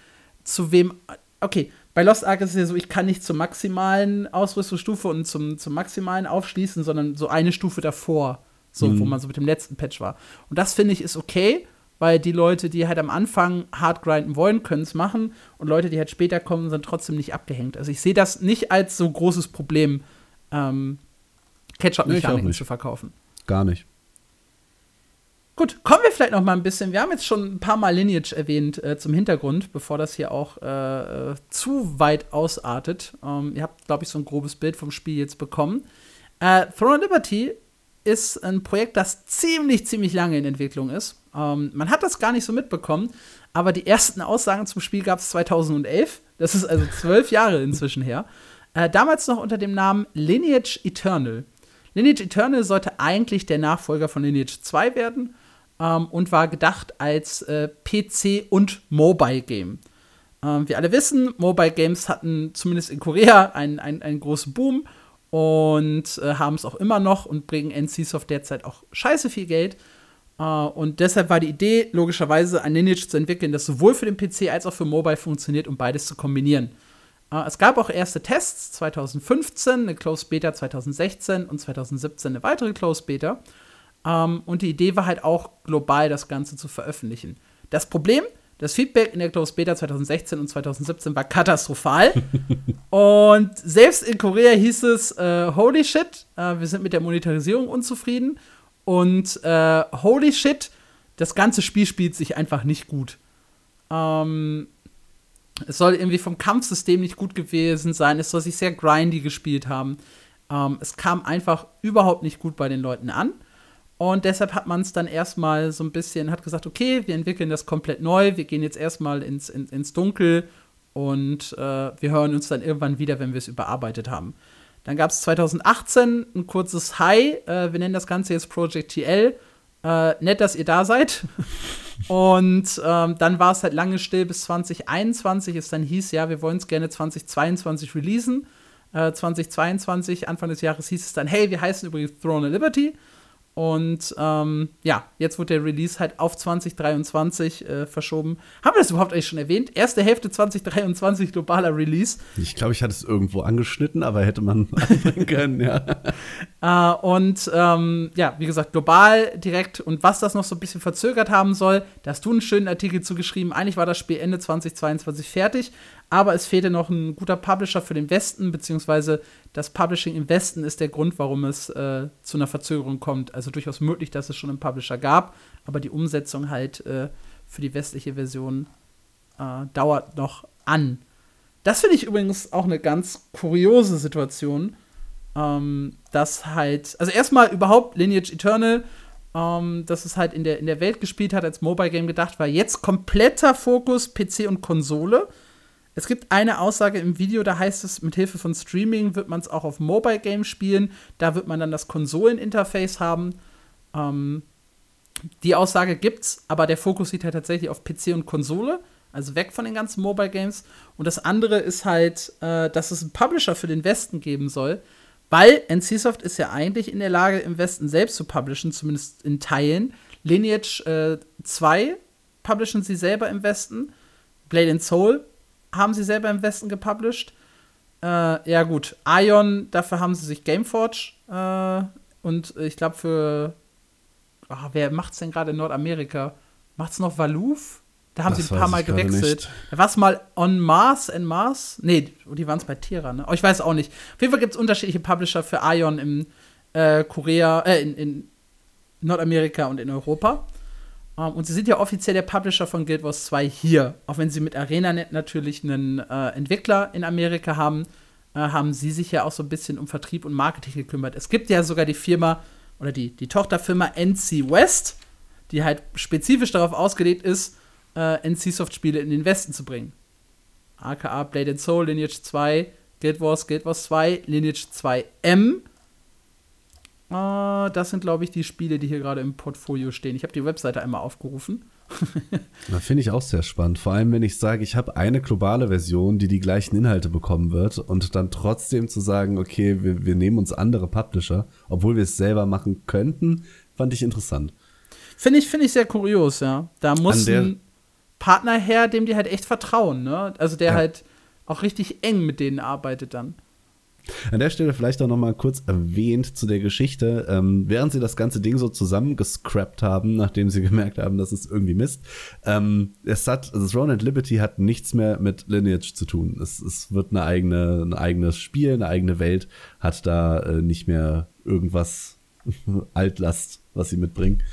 zu wem, okay, bei Lost Ark ist es ja so, ich kann nicht zur maximalen Ausrüstungsstufe und zum, zum maximalen aufschließen, sondern so eine Stufe davor, so, mhm. wo man so mit dem letzten Patch war. Und das finde ich ist okay, weil die Leute, die halt am Anfang hard grinden wollen, können es machen und Leute, die halt später kommen, sind trotzdem nicht abgehängt. Also ich sehe das nicht als so großes Problem, ähm, Ketchup-Mechaniken zu verkaufen. Gar nicht. Gut, kommen wir vielleicht noch mal ein bisschen. Wir haben jetzt schon ein paar Mal Lineage erwähnt äh, zum Hintergrund, bevor das hier auch äh, zu weit ausartet. Ähm, ihr habt, glaube ich, so ein grobes Bild vom Spiel jetzt bekommen. Äh, Throne of Liberty ist ein Projekt, das ziemlich, ziemlich lange in Entwicklung ist. Ähm, man hat das gar nicht so mitbekommen, aber die ersten Aussagen zum Spiel gab es 2011. Das ist also zwölf Jahre inzwischen her. Äh, damals noch unter dem Namen Lineage Eternal. Lineage Eternal sollte eigentlich der Nachfolger von Lineage 2 werden ähm, und war gedacht als äh, PC- und Mobile-Game. Ähm, wir alle wissen, Mobile Games hatten zumindest in Korea einen, einen, einen großen Boom und äh, haben es auch immer noch und bringen NCSoft derzeit auch scheiße viel Geld. Uh, und deshalb war die Idee, logischerweise ein Lineage zu entwickeln, das sowohl für den PC als auch für Mobile funktioniert, um beides zu kombinieren. Uh, es gab auch erste Tests 2015, eine Closed Beta 2016 und 2017 eine weitere Closed Beta. Um, und die Idee war halt auch global das Ganze zu veröffentlichen. Das Problem, Das Feedback in der Closed Beta 2016 und 2017 war katastrophal. *laughs* und selbst in Korea hieß es, äh, holy shit, äh, wir sind mit der Monetarisierung unzufrieden. Und äh, holy shit, das ganze Spiel spielt sich einfach nicht gut. Ähm, es soll irgendwie vom Kampfsystem nicht gut gewesen sein. Es soll sich sehr grindy gespielt haben. Ähm, es kam einfach überhaupt nicht gut bei den Leuten an. Und deshalb hat man es dann erstmal so ein bisschen, hat gesagt, okay, wir entwickeln das komplett neu, wir gehen jetzt erstmal ins, in, ins Dunkel und äh, wir hören uns dann irgendwann wieder, wenn wir es überarbeitet haben. Dann gab es 2018 ein kurzes Hi, äh, wir nennen das Ganze jetzt Project TL. Äh, nett, dass ihr da seid. *laughs* und ähm, dann war es halt lange still bis 2021, es dann hieß, ja, wir wollen es gerne 2022 releasen. 2022, äh, Anfang des Jahres hieß es dann, hey, wir heißen übrigens Throne of Liberty. Und ähm, ja, jetzt wird der Release halt auf 2023 äh, verschoben. Haben wir das überhaupt eigentlich schon erwähnt? Erste Hälfte 2023 globaler Release. Ich glaube, ich hatte es irgendwo angeschnitten, aber hätte man *laughs* können, ja. *laughs* äh, und ähm, ja, wie gesagt, global direkt. Und was das noch so ein bisschen verzögert haben soll, da hast du einen schönen Artikel zugeschrieben. Eigentlich war das Spiel Ende 2022 fertig, aber es fehlte noch ein guter Publisher für den Westen, beziehungsweise das Publishing im Westen ist der Grund, warum es äh, zu einer Verzögerung kommt. Also durchaus möglich, dass es schon einen Publisher gab, aber die Umsetzung halt äh, für die westliche Version äh, dauert noch an. Das finde ich übrigens auch eine ganz kuriose Situation, ähm, dass halt, also erstmal überhaupt Lineage Eternal, ähm, dass es halt in der, in der Welt gespielt hat, als Mobile Game gedacht war, jetzt kompletter Fokus PC und Konsole es gibt eine Aussage im Video, da heißt es, mit Hilfe von Streaming wird man es auch auf Mobile Games spielen. Da wird man dann das Konsoleninterface haben. Ähm, die Aussage gibt's, aber der Fokus liegt halt tatsächlich auf PC und Konsole, also weg von den ganzen Mobile Games. Und das andere ist halt, äh, dass es einen Publisher für den Westen geben soll, weil NCSoft ist ja eigentlich in der Lage, im Westen selbst zu publishen, zumindest in Teilen. Lineage äh, 2 publishen sie selber im Westen. Blade and Soul haben sie selber im Westen gepublished. Äh, ja, gut. Ion, dafür haben sie sich Gameforge äh, und ich glaube für. Oh, wer macht's denn gerade in Nordamerika? Macht's noch Valoof? Da haben das sie ein paar Mal gewechselt. Da war es mal On Mars and Mars. Nee, die waren es bei Tira, ne? Oh, ich weiß auch nicht. Auf jeden Fall gibt es unterschiedliche Publisher für Ion im äh, Korea, äh, in, in Nordamerika und in Europa. Um, ähm, und sie sind ja offiziell der Publisher von Guild Wars 2 hier. Auch wenn sie mit ArenaNet natürlich einen äh, Entwickler in Amerika haben, äh, haben sie sich ja auch so ein bisschen um Vertrieb und Marketing gekümmert. Es gibt ja sogar die Firma oder die, die Tochterfirma NC West, die halt spezifisch darauf ausgelegt ist, äh, NC-Soft-Spiele in den Westen zu bringen. AKA Blade and Soul, Lineage 2, Guild Wars, Guild Wars 2, Lineage 2M Uh, das sind, glaube ich, die Spiele, die hier gerade im Portfolio stehen. Ich habe die Webseite einmal aufgerufen. *laughs* das finde ich auch sehr spannend. Vor allem, wenn ich sage, ich habe eine globale Version, die die gleichen Inhalte bekommen wird und dann trotzdem zu sagen, okay, wir, wir nehmen uns andere Publisher, obwohl wir es selber machen könnten, fand ich interessant. Finde ich, finde ich sehr kurios, ja. Da muss ein Partner her, dem die halt echt vertrauen, ne? Also der ja. halt auch richtig eng mit denen arbeitet dann. An der Stelle vielleicht auch noch mal kurz erwähnt zu der Geschichte. Ähm, während sie das ganze Ding so zusammengescrapped haben, nachdem sie *laughs* gemerkt haben, dass es irgendwie Mist, ähm, es hat, also Throne and Liberty hat nichts mehr mit Lineage zu tun. Es, es wird eine eigene, ein eigenes Spiel, eine eigene Welt, hat da äh, nicht mehr irgendwas *laughs* Altlast, was sie mitbringen.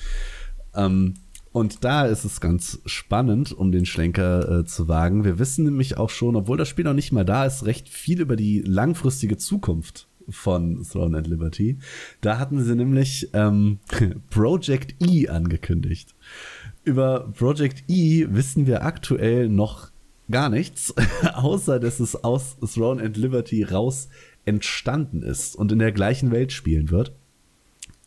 Ähm, und da ist es ganz spannend, um den Schlenker äh, zu wagen. Wir wissen nämlich auch schon, obwohl das Spiel noch nicht mal da ist, recht viel über die langfristige Zukunft von Throne and Liberty. Da hatten sie nämlich ähm, *laughs* Project E angekündigt. Über Project E wissen wir aktuell noch gar nichts, *laughs* außer dass es aus Throne and Liberty raus entstanden ist und in der gleichen Welt spielen wird.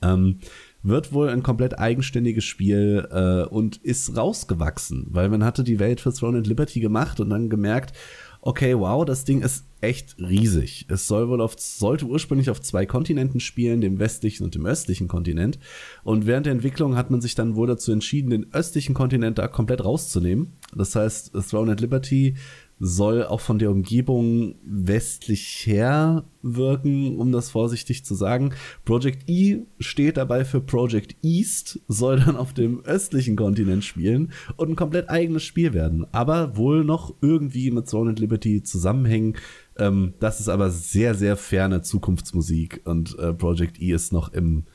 Ähm, wird wohl ein komplett eigenständiges Spiel äh, und ist rausgewachsen, weil man hatte die Welt für Throne and Liberty gemacht und dann gemerkt, okay, wow, das Ding ist echt riesig. Es soll wohl auf, sollte ursprünglich auf zwei Kontinenten spielen, dem westlichen und dem östlichen Kontinent. Und während der Entwicklung hat man sich dann wohl dazu entschieden, den östlichen Kontinent da komplett rauszunehmen. Das heißt, Throne and Liberty soll auch von der Umgebung westlich her wirken, um das vorsichtig zu sagen. Project E steht dabei für Project East, soll dann auf dem östlichen Kontinent spielen und ein komplett eigenes Spiel werden, aber wohl noch irgendwie mit Throne and Liberty zusammenhängen. Ähm, das ist aber sehr, sehr ferne Zukunftsmusik und äh, Project E ist noch im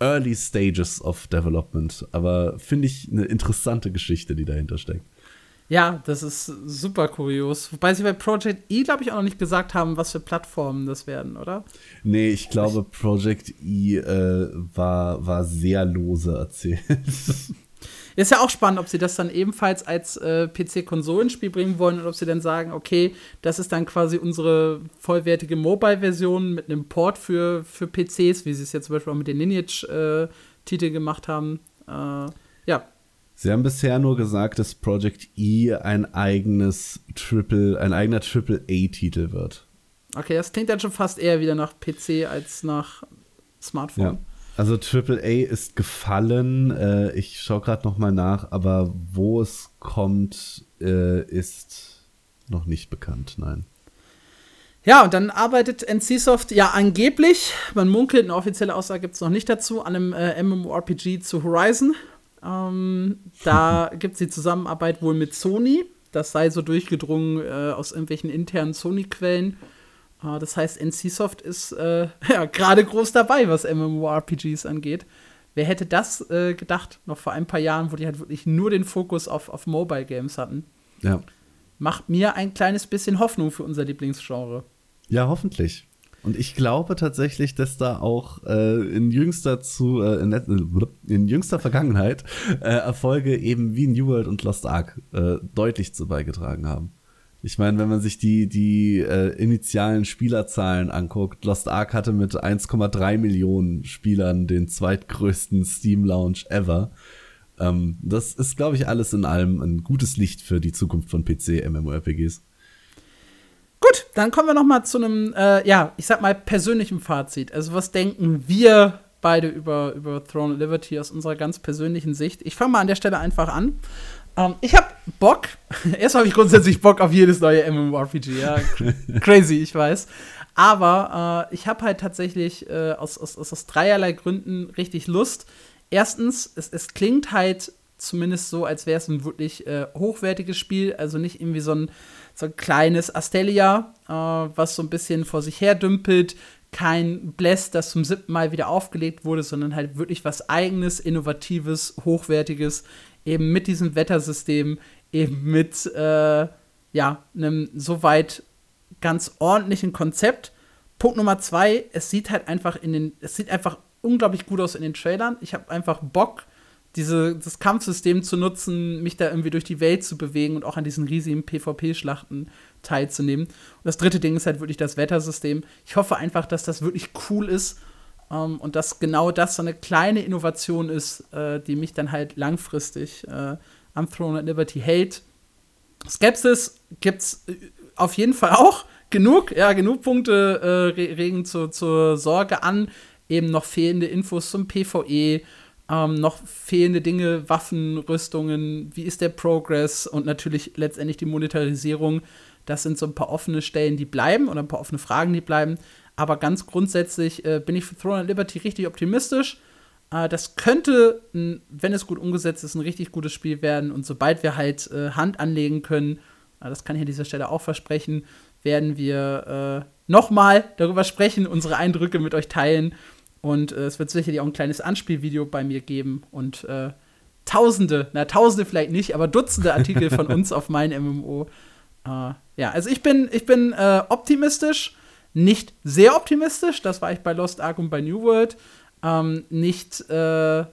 Early Stages of Development, aber finde ich eine interessante Geschichte, die dahinter steckt. Ja, das ist super kurios. Wobei sie bei Project E, glaube ich, auch noch nicht gesagt haben, was für Plattformen das werden, oder? Nee, ich glaube, Project E äh, war, war sehr lose erzählt. *laughs* Ist ja auch spannend, ob sie das dann ebenfalls als äh, PC-Konsolenspiel bringen wollen oder ob sie dann sagen, okay, das ist dann quasi unsere vollwertige Mobile-Version mit einem Port für, für PCs, wie sie es jetzt zum Beispiel auch mit den Lineage-Titel äh, gemacht haben. Äh, ja, Sie haben bisher nur gesagt, dass Project E ein eigenes Triple, ein eigener Triple A-Titel wird. Okay, das klingt dann schon fast eher wieder nach PC als nach Smartphone. Ja. Also Triple A ist gefallen. Äh, ich schaue gerade noch mal nach, aber wo es kommt, äh, ist noch nicht bekannt. Nein. Ja, und dann arbeitet NCSoft ja angeblich, man munkelt, eine offizielle Aussage gibt es noch nicht dazu, an einem äh, MMORPG zu Horizon. Ähm, da *laughs* gibt es die Zusammenarbeit wohl mit Sony. Das sei so durchgedrungen äh, aus irgendwelchen internen Sony-Quellen. Äh, das heißt, NCSoft ist äh, *laughs* ja, gerade groß dabei, was MMORPGs angeht. Wer hätte das äh, gedacht, noch vor ein paar Jahren, wo die halt wirklich nur den Fokus auf, auf Mobile Games hatten? Ja. Macht mir ein kleines bisschen Hoffnung für unser Lieblingsgenre. Ja, hoffentlich. Und ich glaube tatsächlich, dass da auch äh, in jüngster zu äh, in, in, jüngster Vergangenheit äh, Erfolge eben wie New World und Lost Ark äh, deutlich zu beigetragen haben. Ich meine, wenn man sich die die äh, initialen Spielerzahlen anguckt, Lost Ark hatte mit 1,3 Millionen Spielern den zweitgrößten Steam Launch ever. Ähm, das ist, glaube ich, alles in allem ein gutes Licht für die Zukunft von PC MMORPGs. Gut, dann kommen wir noch mal zu einem, äh, ja, ich sag mal persönlichen Fazit. Also was denken wir beide über, über Throne of Liberty aus unserer ganz persönlichen Sicht? Ich fange mal an der Stelle einfach an. Ähm, ich habe Bock. *laughs* Erst habe ich grundsätzlich Bock auf jedes neue MMORPG. Ja, *laughs* crazy, ich weiß. Aber äh, ich habe halt tatsächlich äh, aus, aus, aus dreierlei Gründen richtig Lust. Erstens, es, es klingt halt zumindest so, als wäre es ein wirklich äh, hochwertiges Spiel. Also nicht irgendwie so ein so ein kleines Astelia, äh, was so ein bisschen vor sich her dümpelt. Kein Bless, das zum siebten Mal wieder aufgelegt wurde, sondern halt wirklich was eigenes, innovatives, hochwertiges, eben mit diesem Wettersystem, eben mit äh, ja, einem soweit ganz ordentlichen Konzept. Punkt Nummer zwei, es sieht halt einfach in den, es sieht einfach unglaublich gut aus in den Trailern. Ich habe einfach Bock, diese, das Kampfsystem zu nutzen, mich da irgendwie durch die Welt zu bewegen und auch an diesen riesigen PvP-Schlachten teilzunehmen. Und das dritte Ding ist halt wirklich das Wettersystem. Ich hoffe einfach, dass das wirklich cool ist ähm, und dass genau das so eine kleine Innovation ist, äh, die mich dann halt langfristig äh, am Throne of Liberty hält. Skepsis gibt's äh, auf jeden Fall auch genug, ja, genug Punkte äh, regen zu, zur Sorge an. Eben noch fehlende Infos zum PvE ähm, noch fehlende Dinge, Waffen, Rüstungen, wie ist der Progress und natürlich letztendlich die Monetarisierung. Das sind so ein paar offene Stellen, die bleiben oder ein paar offene Fragen, die bleiben. Aber ganz grundsätzlich äh, bin ich für Throne of Liberty richtig optimistisch. Äh, das könnte, wenn es gut umgesetzt ist, ein richtig gutes Spiel werden. Und sobald wir halt äh, Hand anlegen können, äh, das kann ich an dieser Stelle auch versprechen, werden wir äh, nochmal darüber sprechen, unsere Eindrücke mit euch teilen und äh, es wird sicherlich auch ein kleines Anspielvideo bei mir geben und äh, Tausende, na Tausende vielleicht nicht, aber Dutzende Artikel von *laughs* uns auf mein MMO. Äh, ja, also ich bin, ich bin äh, optimistisch, nicht sehr optimistisch, das war ich bei Lost Ark und bei New World. Ähm, nicht, äh,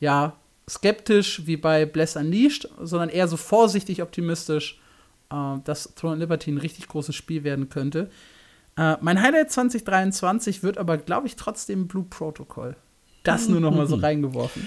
ja, skeptisch wie bei Bless Unleashed, sondern eher so vorsichtig optimistisch, äh, dass Throne Liberty ein richtig großes Spiel werden könnte. Äh, mein Highlight 2023 wird aber, glaube ich, trotzdem Blue Protocol. Das nur noch mal so reingeworfen.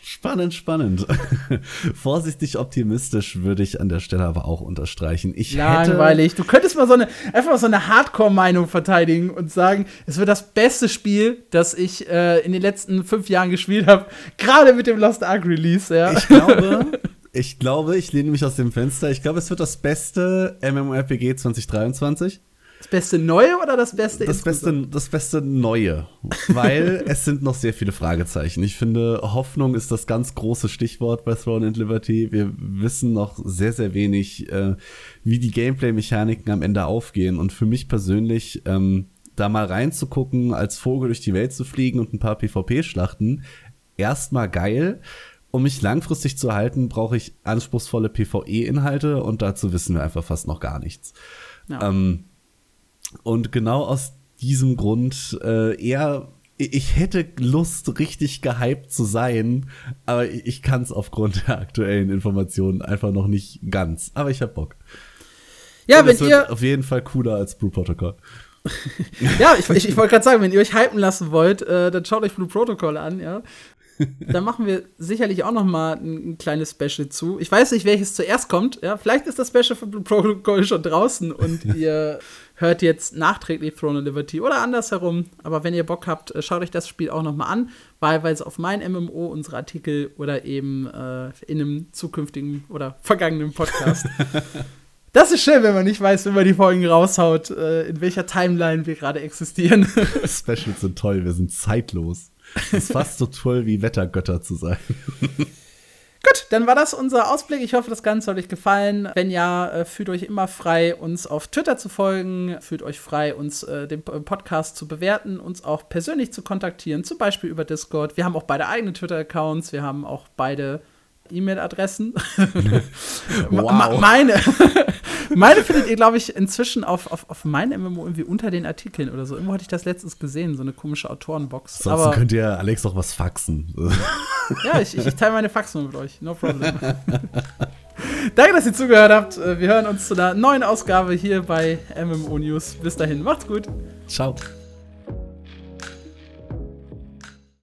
Spannend, spannend. *laughs* Vorsichtig optimistisch würde ich an der Stelle aber auch unterstreichen. Ich Langweilig. Du könntest mal so eine, einfach so eine Hardcore-Meinung verteidigen und sagen, es wird das beste Spiel, das ich äh, in den letzten fünf Jahren gespielt habe, gerade mit dem Lost Ark Release. Ja. Ich glaube, *laughs* Ich glaube, ich lehne mich aus dem Fenster. Ich glaube, es wird das beste MMORPG 2023. Das beste Neue oder das beste Das beste, das beste Neue. Weil *laughs* es sind noch sehr viele Fragezeichen. Ich finde, Hoffnung ist das ganz große Stichwort bei Throne and Liberty. Wir wissen noch sehr, sehr wenig, äh, wie die Gameplay-Mechaniken am Ende aufgehen. Und für mich persönlich, ähm, da mal reinzugucken, als Vogel durch die Welt zu fliegen und ein paar PvP-Schlachten, erstmal geil. Um mich langfristig zu halten, brauche ich anspruchsvolle PvE-Inhalte und dazu wissen wir einfach fast noch gar nichts. Ja. Ähm, und genau aus diesem Grund äh, eher ich hätte Lust, richtig gehypt zu sein, aber ich kann es aufgrund der aktuellen Informationen einfach noch nicht ganz. Aber ich hab Bock. Ja, Und wenn ihr auf jeden Fall cooler als Blue Protocol. *laughs* ja, ich, ich, ich wollte gerade sagen, wenn ihr euch hypen lassen wollt, äh, dann schaut euch Blue Protocol an, ja. da machen wir sicherlich auch noch mal ein, ein, kleines Special zu. Ich weiß nicht, welches zuerst kommt. Ja, vielleicht ist das Special von Blue Protocol schon draußen und *laughs* ihr hört jetzt nachträglich Throne of Liberty oder andersherum. Aber wenn ihr Bock habt, äh, schaut euch das Spiel auch noch mal an, wahlweise auf mein MMO, unsere Artikel oder eben äh, in einem zukünftigen oder vergangenen Podcast. *laughs* Das ist schön, wenn man nicht weiß, wenn man die Folgen raushaut, äh, in welcher Timeline wir gerade existieren. *laughs* Specials sind toll, wir sind zeitlos. Es ist fast so toll wie Wettergötter zu sein. *laughs* Gut, dann war das unser Ausblick. Ich hoffe, das Ganze hat euch gefallen. Wenn ja, äh, fühlt euch immer frei, uns auf Twitter zu folgen. Fühlt euch frei, uns äh, den Podcast zu bewerten, uns auch persönlich zu kontaktieren, zum Beispiel über Discord. Wir haben auch beide eigene Twitter-Accounts. Wir haben auch beide E-Mail-Adressen. *laughs* wow. meine, *laughs* meine findet ihr, glaube ich, inzwischen auf, auf, auf mein MMO irgendwie unter den Artikeln oder so. Irgendwo hatte ich das letztens gesehen, so eine komische Autorenbox. Sonst Aber, könnt ihr Alex auch was faxen. *laughs* ja, ich, ich teile meine Faxen mit euch. No problem. Danke, dass ihr zugehört habt. Wir hören uns zu einer neuen Ausgabe hier bei MMO News. Bis dahin, macht's gut. Ciao.